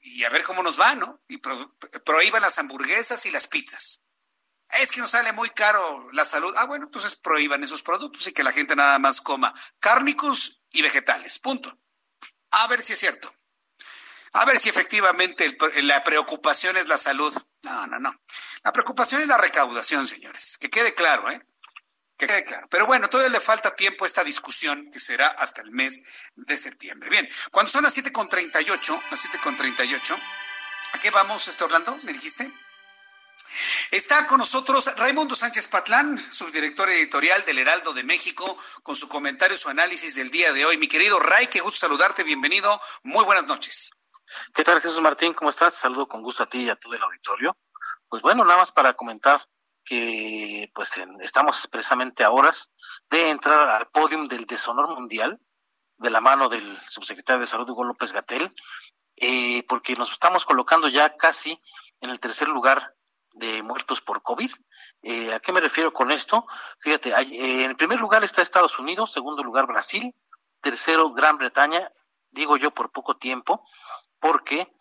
y a ver cómo nos va, ¿no? Y prohíban las hamburguesas y las pizzas. Es que nos sale muy caro la salud. Ah, bueno, entonces prohíban esos productos y que la gente nada más coma cárnicos y vegetales. Punto. A ver si es cierto. A ver si efectivamente la preocupación es la salud. No, no, no. La preocupación es la recaudación, señores. Que quede claro, ¿eh? Claro. Pero bueno, todavía le falta tiempo a esta discusión que será hasta el mes de septiembre. Bien, cuando son las 7.38, las 7.38, ¿a qué vamos, este Orlando? ¿Me dijiste? Está con nosotros Raimundo Sánchez Patlán, subdirector editorial del Heraldo de México, con su comentario, su análisis del día de hoy. Mi querido Ray, qué gusto saludarte, bienvenido. Muy buenas noches. ¿Qué tal, Jesús Martín? ¿Cómo estás? Saludo con gusto a ti y a todo el auditorio. Pues bueno, nada más para comentar que pues estamos expresamente a horas de entrar al podium del deshonor mundial de la mano del subsecretario de Salud Hugo López Gatel, eh, porque nos estamos colocando ya casi en el tercer lugar de muertos por COVID. Eh, ¿A qué me refiero con esto? Fíjate, eh, en primer lugar está Estados Unidos, segundo lugar Brasil, tercero Gran Bretaña, digo yo por poco tiempo, porque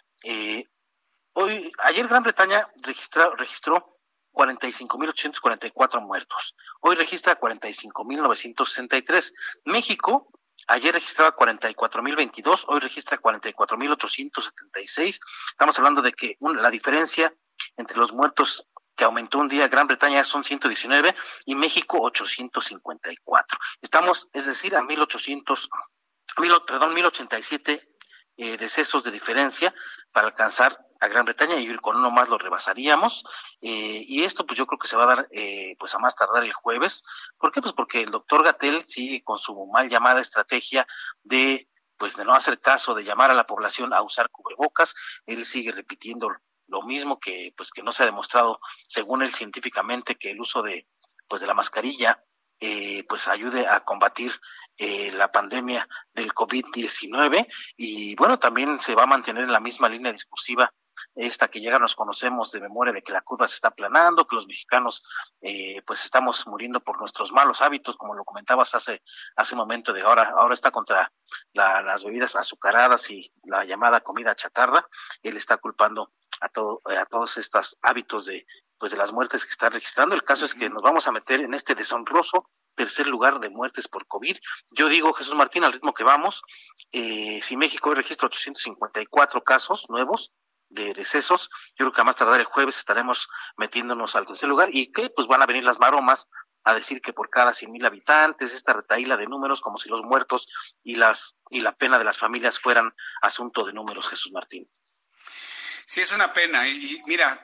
hoy, ayer Gran Bretaña registró, registró 45.844 muertos. Hoy registra 45.963. México ayer registraba 44.022, hoy registra 44.876. Estamos hablando de que la diferencia entre los muertos que aumentó un día Gran Bretaña son 119 y México 854. Estamos, es decir, a 1800, perdón, 1087 eh, decesos de diferencia para alcanzar a Gran Bretaña y con uno más lo rebasaríamos. Eh, y esto pues yo creo que se va a dar eh, pues a más tardar el jueves. ¿Por qué? Pues porque el doctor Gatel sigue con su mal llamada estrategia de pues de no hacer caso, de llamar a la población a usar cubrebocas. Él sigue repitiendo lo mismo que pues que no se ha demostrado según él científicamente que el uso de pues de la mascarilla eh, pues ayude a combatir eh, la pandemia del COVID-19 y bueno, también se va a mantener en la misma línea discursiva esta que ya nos conocemos de memoria de que la curva se está aplanando, que los mexicanos eh, pues estamos muriendo por nuestros malos hábitos, como lo comentabas hace hace un momento de ahora, ahora está contra las bebidas azucaradas y la llamada comida chatarra, él está culpando a todo a todos estos hábitos de pues de las muertes que está registrando. El caso es que nos vamos a meter en este deshonroso tercer lugar de muertes por COVID. Yo digo, Jesús Martín, al ritmo que vamos, eh, si México hoy registra 854 casos nuevos, de decesos. Yo creo que a más tardar el jueves estaremos metiéndonos al tercer lugar y que pues van a venir las maromas a decir que por cada cien mil habitantes, esta retaíla de números, como si los muertos y las y la pena de las familias fueran asunto de números, Jesús Martín. Sí, es una pena. Y mira,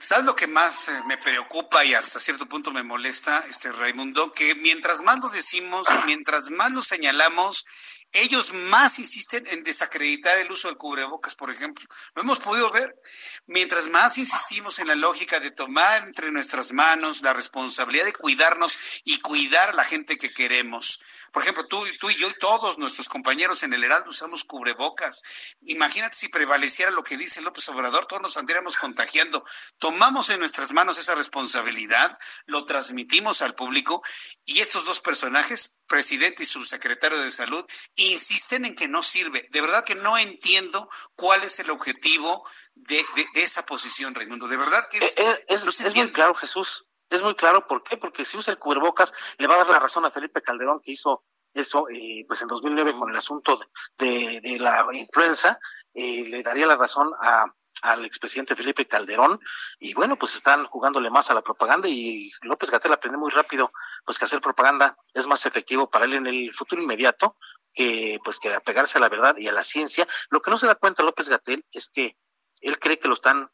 ¿sabes lo que más eh, me preocupa y hasta cierto punto me molesta, este Raimundo? Que mientras más lo decimos, mientras más lo señalamos, ellos más insisten en desacreditar el uso del cubrebocas, por ejemplo. Lo hemos podido ver. Mientras más insistimos en la lógica de tomar entre nuestras manos la responsabilidad de cuidarnos y cuidar a la gente que queremos. Por ejemplo, tú, tú y yo y todos nuestros compañeros en el Heraldo usamos cubrebocas. Imagínate si prevaleciera lo que dice López Obrador, todos nos andaríamos contagiando. Tomamos en nuestras manos esa responsabilidad, lo transmitimos al público y estos dos personajes, presidente y subsecretario de salud, insisten en que no sirve. De verdad que no entiendo cuál es el objetivo de, esa posición, Raimundo. De verdad que es, eh, es, es muy claro, Jesús. Es muy claro, ¿por qué? Porque si usa el cubrebocas, le va a dar la razón a Felipe Calderón que hizo eso eh, pues en 2009 con el asunto de, la influenza, eh, le daría la razón a, al expresidente Felipe Calderón y bueno, pues están jugándole más a la propaganda y López Gatel aprende muy rápido pues que hacer propaganda es más efectivo para él en el futuro inmediato que pues que apegarse a la verdad y a la ciencia. Lo que no se da cuenta López Gatel es que él cree que lo están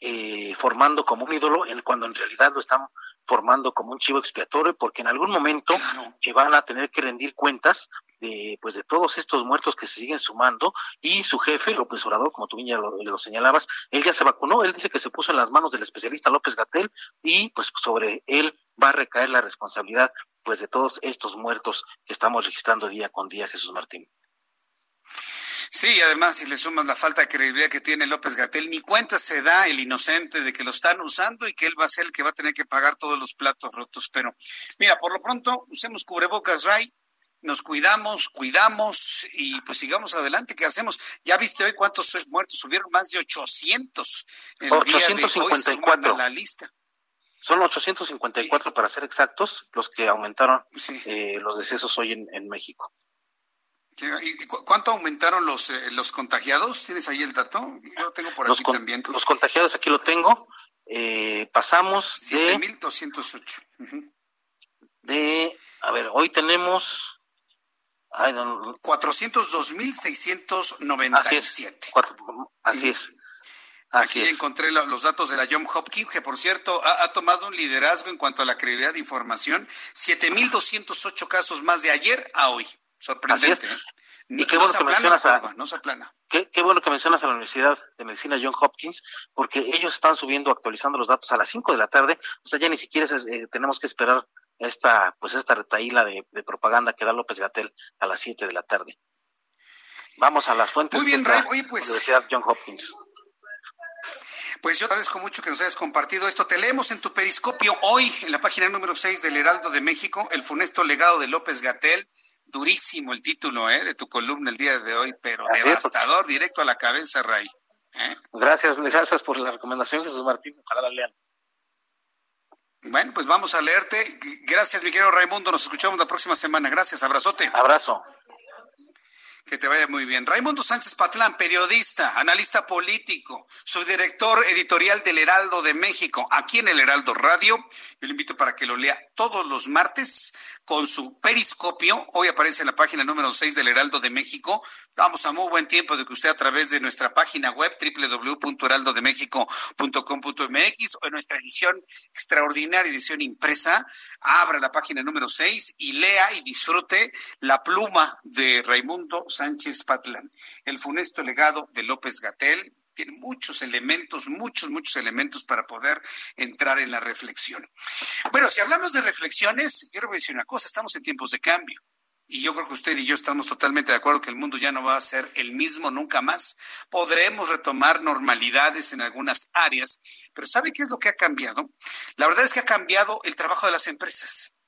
eh, formando como un ídolo, en, cuando en realidad lo están formando como un chivo expiatorio, porque en algún momento que van a tener que rendir cuentas de pues de todos estos muertos que se siguen sumando y su jefe López Obrador como tú ya lo, lo, señalabas él ya se vacunó él dice que se puso en las manos del especialista López Gatel y pues sobre él va a recaer la responsabilidad pues de todos estos muertos que estamos registrando día con día Jesús Martín Sí, además, si le sumas la falta de credibilidad que tiene López Gatel, ni cuenta se da el inocente de que lo están usando y que él va a ser el que va a tener que pagar todos los platos rotos. Pero mira, por lo pronto, usemos cubrebocas, Ray, nos cuidamos, cuidamos y pues sigamos adelante. ¿Qué hacemos? Ya viste hoy cuántos muertos subieron, más de 800. El 854. Día de la lista. Son 854 para ser exactos los que aumentaron eh, los decesos hoy en, en México. ¿Y cuánto aumentaron los, eh, los contagiados? ¿Tienes ahí el dato? Yo lo tengo por aquí también. Los contagiados aquí lo tengo. Eh, pasamos 7.208. De, de, a ver, hoy tenemos... Ay, no, 402.697. Así es. Así Aquí encontré los datos de la John Hopkins, que por cierto ha, ha, tomado un liderazgo en cuanto a la credibilidad de información. 7.208 casos más de ayer a hoy. Sorprendente. ¿eh? Y qué bueno que mencionas a, no se aplana. Qué, qué, bueno que mencionas a la Universidad de Medicina John Hopkins, porque ellos están subiendo, actualizando los datos a las 5 de la tarde, o sea, ya ni siquiera eh, tenemos que esperar esta, pues esta retaíla de, de, propaganda que da López Gatel a las 7 de la tarde. Vamos a las fuentes Muy bien, de la Oye, pues, Universidad John Hopkins. Pues yo agradezco mucho que nos hayas compartido esto. Te leemos en tu periscopio hoy, en la página número 6 del Heraldo de México, el funesto legado de López Gatel durísimo el título ¿eh? de tu columna el día de hoy, pero Así devastador, es. directo a la cabeza, Ray. ¿eh? Gracias, gracias por la recomendación, Jesús Martín. Ojalá la lean. Bueno, pues vamos a leerte. Gracias, mi querido Raimundo. Nos escuchamos la próxima semana. Gracias, abrazote. Abrazo. Que te vaya muy bien. Raimundo Sánchez Patlán, periodista, analista político, subdirector editorial del Heraldo de México, aquí en el Heraldo Radio. Yo le invito para que lo lea todos los martes con su periscopio. Hoy aparece en la página número 6 del Heraldo de México. Vamos a muy buen tiempo de que usted a través de nuestra página web www.heraldodemexico.com.mx o en nuestra edición extraordinaria, edición impresa, abra la página número 6 y lea y disfrute la pluma de Raimundo Sánchez Patlán, el funesto legado de López Gatel, tiene muchos elementos, muchos, muchos elementos para poder entrar en la reflexión. Bueno, si hablamos de reflexiones, quiero decir una cosa, estamos en tiempos de cambio. Y yo creo que usted y yo estamos totalmente de acuerdo que el mundo ya no va a ser el mismo nunca más. Podremos retomar normalidades en algunas áreas, pero ¿sabe qué es lo que ha cambiado? La verdad es que ha cambiado el trabajo de las empresas.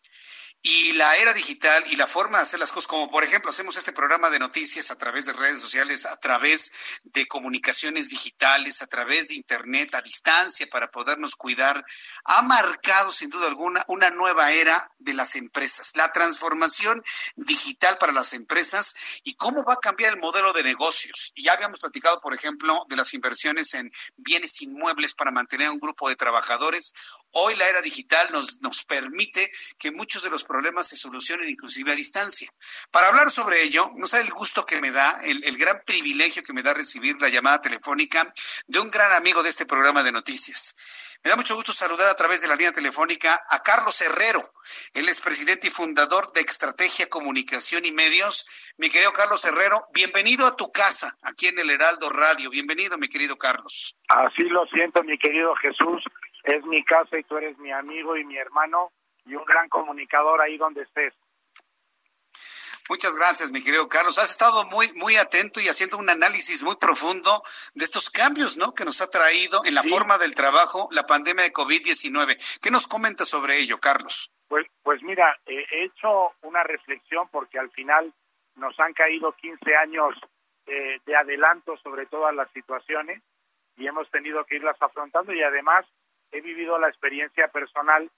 Y la era digital y la forma de hacer las cosas, como por ejemplo hacemos este programa de noticias a través de redes sociales, a través de comunicaciones digitales, a través de Internet, a distancia para podernos cuidar, ha marcado sin duda alguna una nueva era de las empresas, la transformación digital para las empresas y cómo va a cambiar el modelo de negocios. Ya habíamos platicado, por ejemplo, de las inversiones en bienes inmuebles para mantener a un grupo de trabajadores. Hoy la era digital nos, nos permite que muchos de los problemas se solucionen inclusive a distancia. Para hablar sobre ello, no sabe el gusto que me da, el, gran privilegio que me da recibir la llamada telefónica de un gran amigo de este programa de noticias. Me da mucho gusto saludar a través de la línea telefónica a Carlos Herrero. Él es presidente y fundador de Estrategia Comunicación y Medios. Mi querido Carlos Herrero, bienvenido a tu casa, aquí en el Heraldo Radio. Bienvenido, mi querido Carlos. Así lo siento, mi querido Jesús. Es mi casa y tú eres mi amigo y mi hermano y un gran comunicador ahí donde estés. Muchas gracias, mi querido Carlos. Has estado muy, muy atento y haciendo un análisis muy profundo de estos cambios, ¿no? Que nos ha traído en la forma del trabajo la pandemia de COVID-19. ¿Qué nos comentas sobre ello, Carlos? Pues, pues mira, he hecho una reflexión porque al final nos han caído 15 años eh, de adelanto sobre todas las situaciones y hemos tenido que irlas afrontando y además he vivido la experiencia personal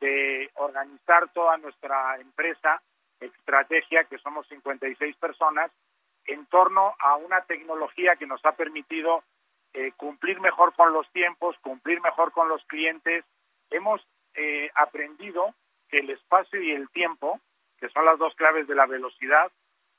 de organizar toda nuestra empresa estrategia, que somos 56 personas, en torno a una tecnología que nos ha permitido eh, cumplir mejor con los tiempos, cumplir mejor con los clientes. Hemos eh, aprendido que el espacio y el tiempo, que son las dos claves de la velocidad,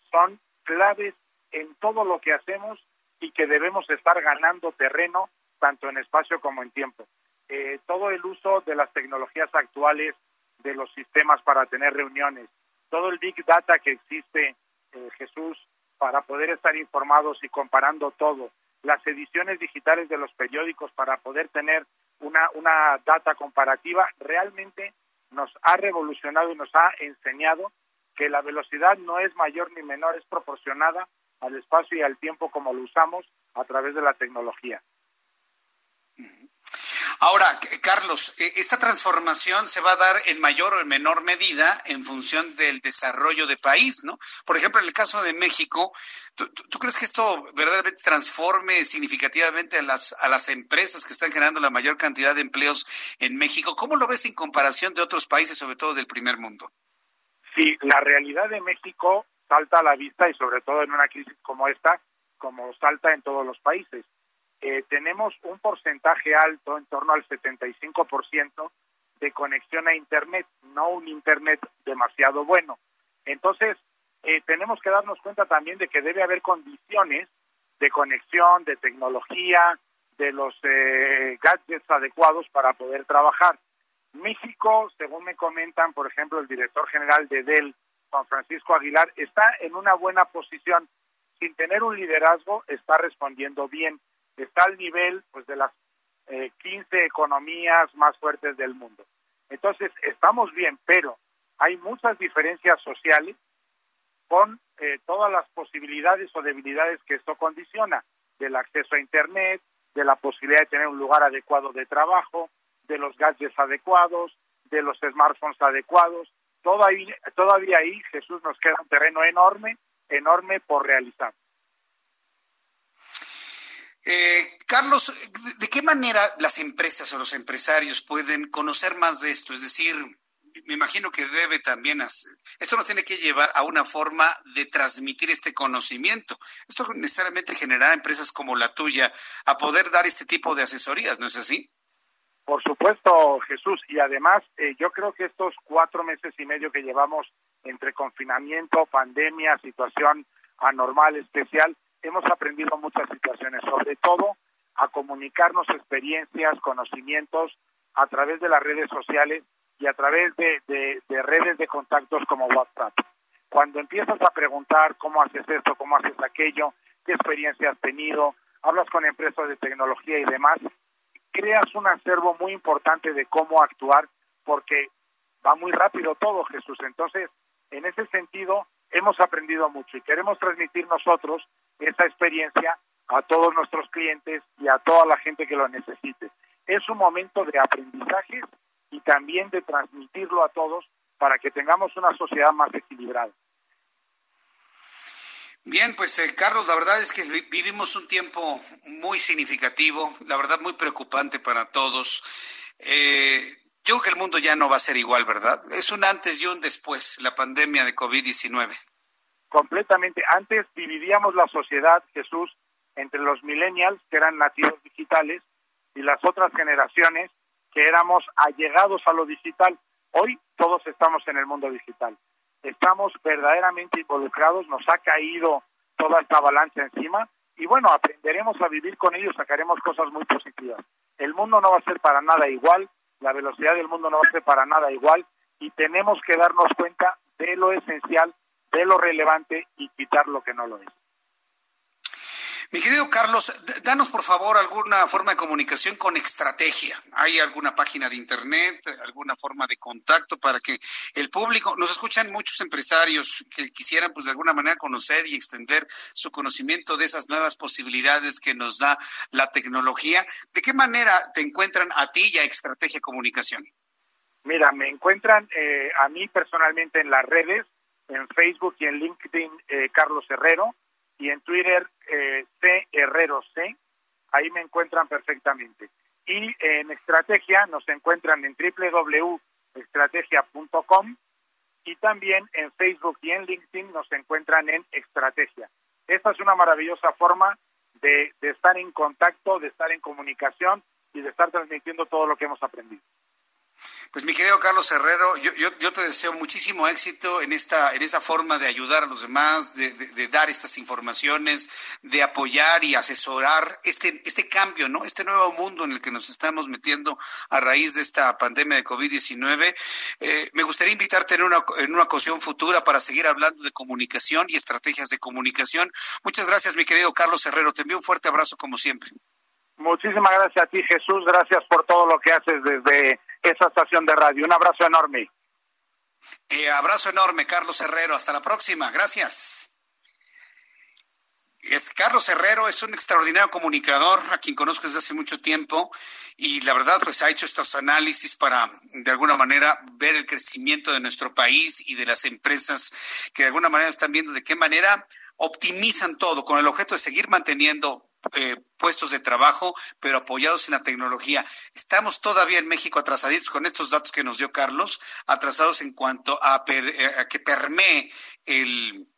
son claves en todo lo que hacemos y que debemos estar ganando terreno tanto en espacio como en tiempo. Eh, todo el uso de las tecnologías actuales, de los sistemas para tener reuniones, todo el big data que existe, eh, Jesús, para poder estar informados y comparando todo, las ediciones digitales de los periódicos para poder tener una, una data comparativa, realmente nos ha revolucionado y nos ha enseñado que la velocidad no es mayor ni menor, es proporcionada al espacio y al tiempo como lo usamos a través de la tecnología. Ahora, Carlos, e, esta transformación se va a dar en mayor o en menor medida en función del desarrollo de país, ¿no? Por ejemplo, en el caso de México, ¿tú, crees que esto verdaderamente transforme significativamente a las, a las empresas que están generando la mayor cantidad de empleos en México? ¿Cómo lo ves en comparación de otros países, sobre todo del primer mundo? Sí, la realidad de México salta a la vista y sobre todo en una crisis como esta, como salta en todos los países eh, tenemos un porcentaje alto, en torno al 75% de conexión a Internet, no un Internet demasiado bueno. Entonces, eh, tenemos que darnos cuenta también de que debe haber condiciones de conexión, de tecnología, de los eh, gadgets adecuados para poder trabajar. México, según me comentan, por ejemplo, el director general de Dell, Juan Francisco Aguilar, está en una buena posición. Sin tener un liderazgo, está respondiendo bien está al nivel pues de las eh, 15 economías más fuertes del mundo. Entonces, estamos bien, pero hay muchas diferencias sociales con eh, todas las posibilidades o debilidades que esto condiciona, del acceso a Internet, de la posibilidad de tener un lugar adecuado de trabajo, de los gadgets adecuados, de los smartphones adecuados. Todavía, todavía ahí, Jesús, nos queda un terreno enorme, enorme por realizar. Eh, Carlos, ¿de qué manera las empresas o los empresarios pueden conocer más de esto? Es decir, me imagino que debe también hacer, esto nos tiene que llevar a una forma de transmitir este conocimiento. Esto necesariamente generará empresas como la tuya a poder dar este tipo de asesorías, ¿no es así? Por supuesto, Jesús. Y además, eh, yo creo que estos cuatro meses y medio que llevamos entre confinamiento, pandemia, situación anormal, especial, hemos aprendido muchas situaciones, sobre todo a comunicarnos experiencias, conocimientos a través de las redes sociales y a través de, redes de contactos como WhatsApp. Cuando empiezas a preguntar cómo haces esto, cómo haces aquello, qué experiencia has tenido, hablas con empresas de tecnología y demás, creas un acervo muy importante de cómo actuar porque va muy rápido todo, Jesús. Entonces, en ese sentido, hemos aprendido mucho y queremos transmitir nosotros esa experiencia a todos nuestros clientes y a toda la gente que lo necesite. Es un momento de aprendizaje y también de transmitirlo a todos para que tengamos una sociedad más equilibrada. Bien, pues eh, Carlos, la verdad es que vivimos un tiempo muy significativo, la verdad muy preocupante para todos. Eh, yo creo que el mundo ya no va a ser igual, ¿verdad? Es un antes y un después, la pandemia de COVID-19 completamente. Antes dividíamos la sociedad, Jesús, entre los millennials, que eran nativos digitales, y las otras generaciones, que éramos allegados a lo digital. Hoy todos estamos en el mundo digital. Estamos verdaderamente involucrados, nos ha caído toda esta avalancha encima y bueno, aprenderemos a vivir con ello, sacaremos cosas muy positivas. El mundo no va a ser para nada igual, la velocidad del mundo no va a ser para nada igual y tenemos que darnos cuenta de lo esencial, de lo relevante y quitar lo que no lo es. Mi querido Carlos, danos por favor alguna forma de comunicación con estrategia. ¿Hay alguna página de internet, alguna forma de contacto para que el público, nos escuchan muchos empresarios que quisieran pues de alguna manera conocer y extender su conocimiento de esas nuevas posibilidades que nos da la tecnología? ¿De qué manera te encuentran a ti y a Estrategia Comunicación? Mira, me encuentran eh, a mí personalmente en las redes, en Facebook y en LinkedIn, eh, Carlos Herrero y en Twitter eh, C Herrero C, ahí me encuentran perfectamente. Y en estrategia nos encuentran en www.estrategia.com y también en Facebook y en LinkedIn nos encuentran en estrategia. Esta es una maravillosa forma de estar en contacto, de estar en comunicación y de estar transmitiendo todo lo que hemos aprendido. Pues mi querido Carlos Herrero, yo, yo, te deseo muchísimo éxito en esta, en esta forma de ayudar a los demás, de, dar estas informaciones, de apoyar y asesorar este, este cambio, ¿no? Este nuevo mundo en el que nos estamos metiendo a raíz de esta pandemia de COVID-19. Eh, me gustaría invitarte en una, en una ocasión futura para seguir hablando de comunicación y estrategias de comunicación. Muchas gracias, mi querido Carlos Herrero. Te envío un fuerte abrazo como siempre. Muchísimas gracias a ti, Jesús. Gracias por todo lo que haces desde esa estación de radio. Un abrazo enorme. Eh, abrazo enorme, Carlos Herrero. Hasta la próxima. Gracias. Es, Carlos Herrero es un extraordinario comunicador, a quien conozco desde hace mucho tiempo, y la verdad, pues ha hecho estos análisis para, de alguna manera, ver el crecimiento de nuestro país y de las empresas que de alguna manera están viendo de qué manera optimizan todo con el objeto de seguir manteniendo eh, puestos de trabajo, pero apoyados en la tecnología. Estamos todavía en México atrasaditos con estos datos que nos dio Carlos, atrasados en cuanto a, eh, que permee el,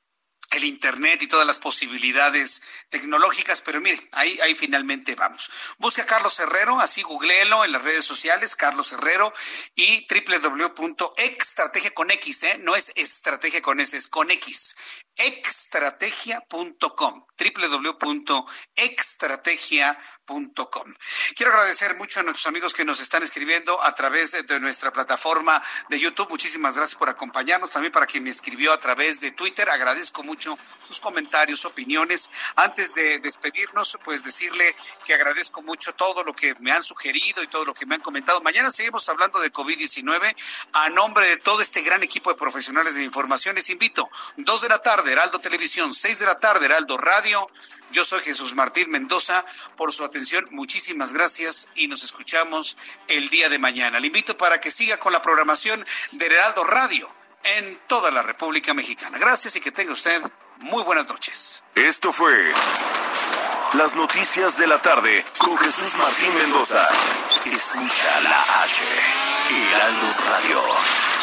el Internet y todas las posibilidades tecnológicas, pero mire, ahí, ahí finalmente vamos. Busque a Carlos Herrero, así googleelo en las redes sociales, Carlos Herrero, y www.estrategia con X, ¿eh? no es estrategia con S, es con X, extrategia.com, www.extrategia.com. Quiero agradecer mucho a nuestros amigos que nos están escribiendo a través de nuestra plataforma de YouTube. Muchísimas gracias por acompañarnos. También para quien me escribió a través de Twitter. Agradezco mucho sus comentarios, opiniones. Antes de despedirnos, pues decirle que agradezco mucho todo lo que me han sugerido y todo lo que me han comentado. Mañana seguimos hablando de COVID-19. A nombre de todo este gran equipo de profesionales de información, les invito, dos de la tarde de Heraldo Televisión, 6 de la tarde, Heraldo Radio. Yo soy Jesús Martín Mendoza. Por su atención, muchísimas gracias y nos escuchamos el día de mañana. Le invito para que siga con la programación de Heraldo Radio en toda la República Mexicana. Gracias y que tenga usted muy buenas noches. Esto fue Las Noticias de la Tarde con Jesús Martín Mendoza. Escucha la H, Heraldo Radio.